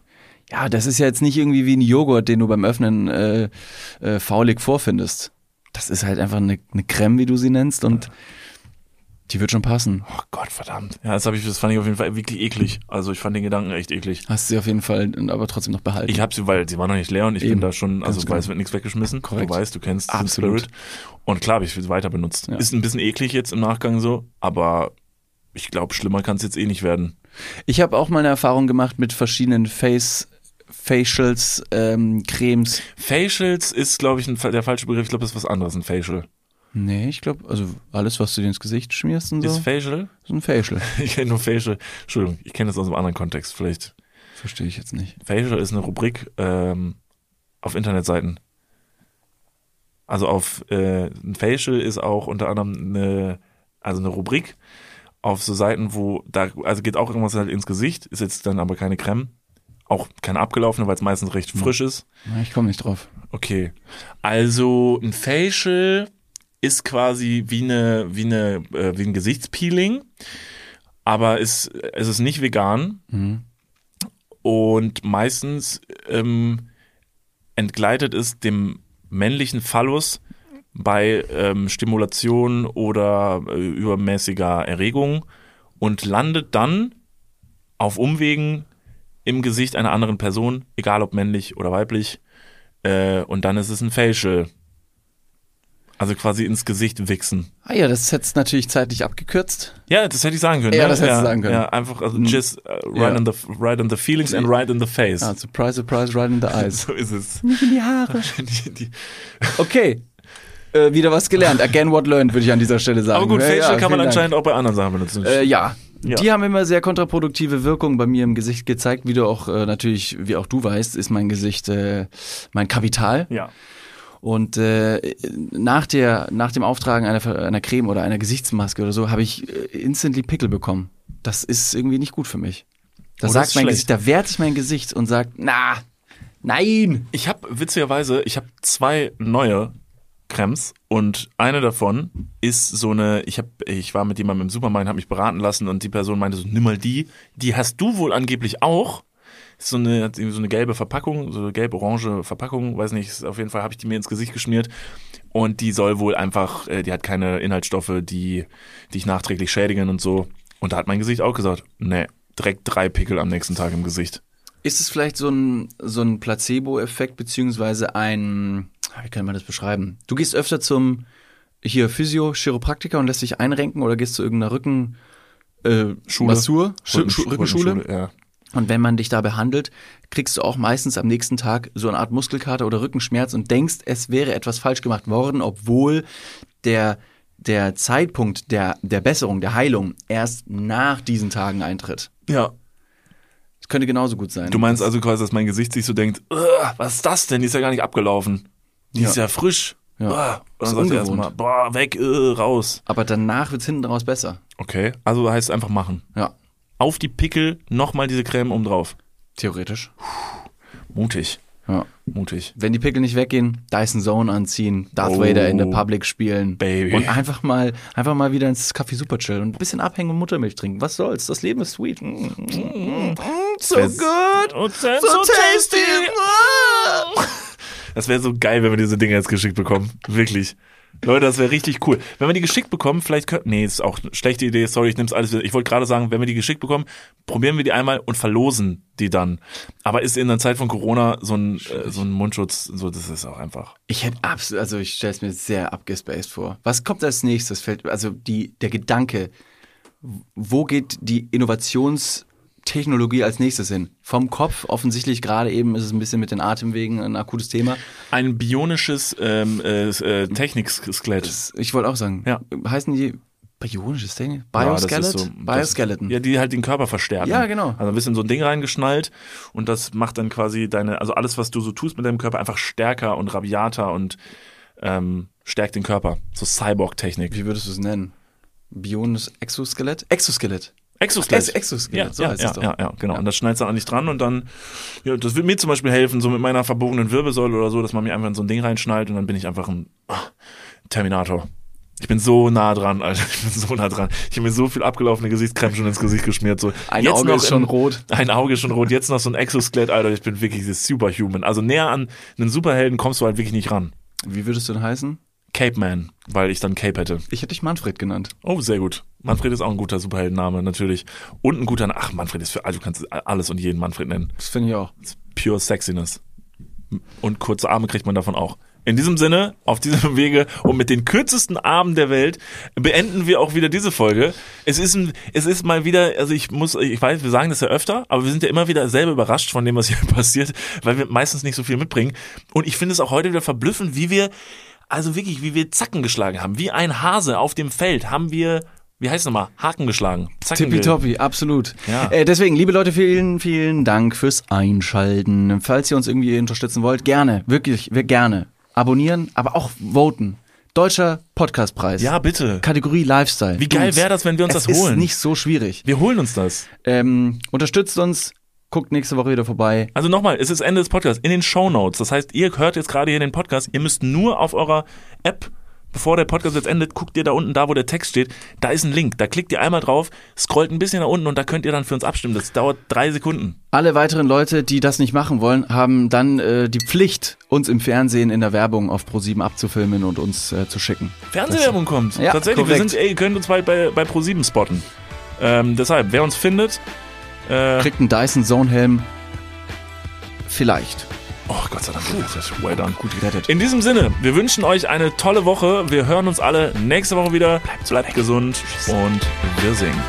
Ja, das ist ja jetzt nicht irgendwie wie ein Joghurt, den du beim Öffnen äh, äh, faulig vorfindest. Das ist halt einfach eine, eine Creme, wie du sie nennst, und die wird schon passen. Oh Gott, verdammt. Ja, das, hab ich, das fand ich auf jeden Fall wirklich eklig. Also ich fand den Gedanken echt eklig. Hast sie auf jeden Fall aber trotzdem noch behalten. Ich habe sie, weil sie war noch nicht leer und ich Eben. bin da schon, also genau. es wird nichts weggeschmissen. Korrekt. Du weißt, du kennst den Absolut. Spirit. Und klar habe ich sie weiter benutzt. Ja. Ist ein bisschen eklig jetzt im Nachgang so, aber ich glaube, schlimmer kann es jetzt eh nicht werden. Ich habe auch mal eine Erfahrung gemacht mit verschiedenen Face Facials, ähm, Cremes. Facials ist, glaube ich, ein, der falsche Begriff. Ich glaube, das ist was anderes, ein Facial. Nee, ich glaube, also alles, was du dir ins Gesicht schmierst und so, Ist ist Facial? ein Facial. Ich kenne nur Facial. Entschuldigung, ich kenne das aus einem anderen Kontext. Vielleicht. Verstehe ich jetzt nicht. Facial ist eine Rubrik ähm, auf Internetseiten. Also auf äh, ein Facial ist auch unter anderem eine, also eine Rubrik auf so Seiten, wo da, also geht auch irgendwas halt ins Gesicht, ist jetzt dann aber keine Creme. Auch keine abgelaufene, weil es meistens recht frisch ist. Na, Ich komme nicht drauf. Okay. Also ein Facial ist quasi wie eine, wie eine, äh, wie ein Gesichtspeeling, aber ist, es ist nicht vegan Mhm. und meistens ähm, entgleitet es dem männlichen Phallus bei ähm, Stimulation oder äh, übermäßiger Erregung und landet dann auf Umwegen im Gesicht einer anderen Person, egal ob männlich oder weiblich. Äh, und dann ist es ein Facial. Also quasi ins Gesicht wichsen. Ah ja, das hättest natürlich zeitlich abgekürzt. Ja, das hätte ich sagen können. Ja, ne? das hättest du sagen können. Ja, einfach also Mhm. just uh, right, Ja. in the, right in the feelings and right in the face. Ah, surprise, surprise, right in the eyes. So ist es. Nicht in die Haare. die, die, Okay. Äh, wieder was gelernt. Again what learned, würde ich an dieser Stelle sagen. aber gut, Ja, Facial ja, kann man vielen Dank. anscheinend auch bei anderen Sachen benutzen. Äh, ja. Ja. Die haben immer sehr kontraproduktive Wirkung bei mir im Gesicht gezeigt, wie du auch äh, natürlich, wie auch du weißt, ist mein Gesicht äh, mein Kapital. ja. Und äh, nach, der, nach dem Auftragen einer, einer Creme oder einer Gesichtsmaske oder so habe ich äh, instantly Pickel bekommen. Das ist irgendwie nicht gut für mich. Da Oh, sagt mein schlecht. Gesicht, da wehrt sich mein Gesicht und sagt, na, nein. Ich habe witzigerweise, ich habe zwei neue Cremes und eine davon ist so eine, ich habe, ich war mit jemandem im Supermarkt, habe mich beraten lassen und die Person meinte so, nimm mal die, die hast du wohl angeblich auch. So eine, hat so eine gelbe Verpackung, so eine gelb-orange Verpackung, weiß nicht, auf jeden Fall habe ich die mir ins Gesicht geschmiert und die soll wohl einfach, äh, die hat keine Inhaltsstoffe, die dich nachträglich schädigen und so. Und da hat mein Gesicht auch gesagt, nee, direkt drei Pickel am nächsten Tag im Gesicht. Ist es vielleicht so ein, so ein Placebo-Effekt, beziehungsweise ein, wie kann man das beschreiben? Du gehst öfter zum hier Physio, Chiropraktiker und lässt dich einrenken oder gehst zu irgendeiner Rücken, äh, Schule. Massur, Rücken- Schu Rückenschule. Rückenschule, Ja. Und wenn man dich da behandelt, kriegst du auch meistens am nächsten Tag so eine Art Muskelkater oder Rückenschmerz und denkst, es wäre etwas falsch gemacht worden, obwohl der, der Zeitpunkt der, der Besserung, der Heilung erst nach diesen Tagen eintritt. Ja, Das könnte genauso gut sein. Du meinst also quasi, dass mein Gesicht sich so denkt, "Ugh, was ist das denn? Die ist ja gar nicht abgelaufen. Die Ja. ist ja frisch. Ja. Und Ist dann sagt er erstmal, boah, weg, äh, raus. Aber danach wird's hinten raus besser. Okay, also heißt es einfach machen. Ja, Auf die Pickel nochmal diese Creme oben drauf. theoretisch. Mutig, Ja. mutig. Wenn die Pickel nicht weggehen, Dyson Zone anziehen, Darth Oh. Vader in der Public spielen Baby. und einfach mal einfach mal wieder ins Café Super chillen und ein bisschen abhängen und Muttermilch trinken. Was soll's? Das Leben ist sweet. Mm, mm, mm. So good. So, So tasty. Das wäre so geil, wenn wir diese Dinger jetzt geschickt bekommen. Wirklich. Leute, das wäre richtig cool. Wenn wir die geschickt bekommen, vielleicht können. Nee, ist auch eine schlechte Idee, sorry, ich nehme es alles wieder. Ich wollte gerade sagen, wenn wir die geschickt bekommen, probieren wir die einmal und verlosen die dann. Aber ist in der Zeit von Corona so ein, äh, so ein Mundschutz, so, das ist auch einfach. Ich hätte absolut, also ich stelle es mir sehr abgespaced vor. Was kommt als nächstes? Fällt, also die, der Gedanke, wo geht die Innovationstechnologie als nächstes hin? Vom Kopf, offensichtlich gerade eben ist es ein bisschen mit den Atemwegen ein akutes Thema. Ein bionisches ähm, äh, äh, Technik-Skelett. Ich wollte auch sagen, Ja. heißen die bionisches? Ja, ist Bioskeleton? so- Bioskeleton. Ja, die halt den Körper verstärken. Ja, genau. Also ein bisschen so ein Ding reingeschnallt und das macht dann quasi deine, also alles, was du so tust mit deinem Körper, einfach stärker und rabiater und ähm, stärkt den Körper. So Cyborg-Technik. Wie würdest du es nennen? Bionisches Exoskelett? Exoskelett. Exoskelett. Ex- Exoskelett, ja, so ja, heißt ja, es doch. Ja, ja, genau. Ja. Und das schneidest du an dich dran und dann, ja, das wird mir zum Beispiel helfen, so mit meiner verbogenen Wirbelsäule oder so, dass man mir einfach in so ein Ding reinschnallt und dann bin ich einfach ein ah, Terminator. Ich bin so nah dran, Alter. Ich bin so nah dran. Ich habe mir so viel abgelaufene Gesichtscreme schon ins Gesicht geschmiert. So. Ein Auge ist schon rot. Ein Auge ist schon rot. Jetzt noch so ein Exoskelett, Alter. Ich bin wirklich Superhuman. Also näher an einen Superhelden kommst du halt wirklich nicht ran. Wie würdest du denn heißen? Cape Man, weil ich dann Cape hätte. Ich hätte dich Manfred genannt. Oh, sehr gut. Manfred ist auch ein guter Superheldenname, natürlich. Und ein guter, ach, Manfred ist für, also du kannst alles und jeden Manfred nennen. Das finde ich auch. Pure Sexiness. Und kurze Arme kriegt man davon auch. In diesem Sinne, auf diesem Wege und mit den kürzesten Armen der Welt beenden wir auch wieder diese Folge. Es ist, ein, es ist mal wieder, also ich muss, ich weiß, wir sagen das ja öfter, aber wir sind ja immer wieder selber überrascht von dem, was hier passiert, weil wir meistens nicht so viel mitbringen. Und ich finde es auch heute wieder verblüffend, wie wir, also wirklich, wie wir Zacken geschlagen haben. Wie ein Hase auf dem Feld haben wir, wie heißt es nochmal, Haken geschlagen. Tippitoppi, absolut. Ja. Äh, deswegen, liebe Leute, vielen, vielen Dank fürs Einschalten. Falls ihr uns irgendwie unterstützen wollt, gerne, wirklich, wir gerne. Abonnieren, aber auch voten. Deutscher Podcastpreis. Ja, bitte. Kategorie Lifestyle. Wie geil wäre das, wenn wir uns es das holen? Ist nicht so schwierig. Wir holen uns das. Ähm, unterstützt uns, guckt nächste Woche wieder vorbei. Also nochmal, es ist Ende des Podcasts. In den Show Notes. Das heißt, ihr hört jetzt gerade hier den Podcast. Ihr müsst nur auf eurer App, bevor der Podcast jetzt endet, guckt ihr da unten, da wo der Text steht. Da ist ein Link. Da klickt ihr einmal drauf, scrollt ein bisschen nach unten und da könnt ihr dann für uns abstimmen. Das dauert drei Sekunden. Alle weiteren Leute, die das nicht machen wollen, haben dann äh, die Pflicht, uns im Fernsehen in der Werbung auf Pro7 abzufilmen und uns äh, zu schicken. Fernsehwerbung kommt. Ja, Tatsächlich. Wir korrekt. sind, ey, ihr könnt uns bald bei, bei Pro7 spotten. Ähm, deshalb, wer uns findet, äh, Kriegt einen Dyson Zone Helm. Vielleicht. oh Gott sei Dank, gerettet. well done. Gut gerettet. In diesem Sinne, wir wünschen euch eine tolle Woche. Wir hören uns alle nächste Woche wieder. Bleibt, gesund und wir singen.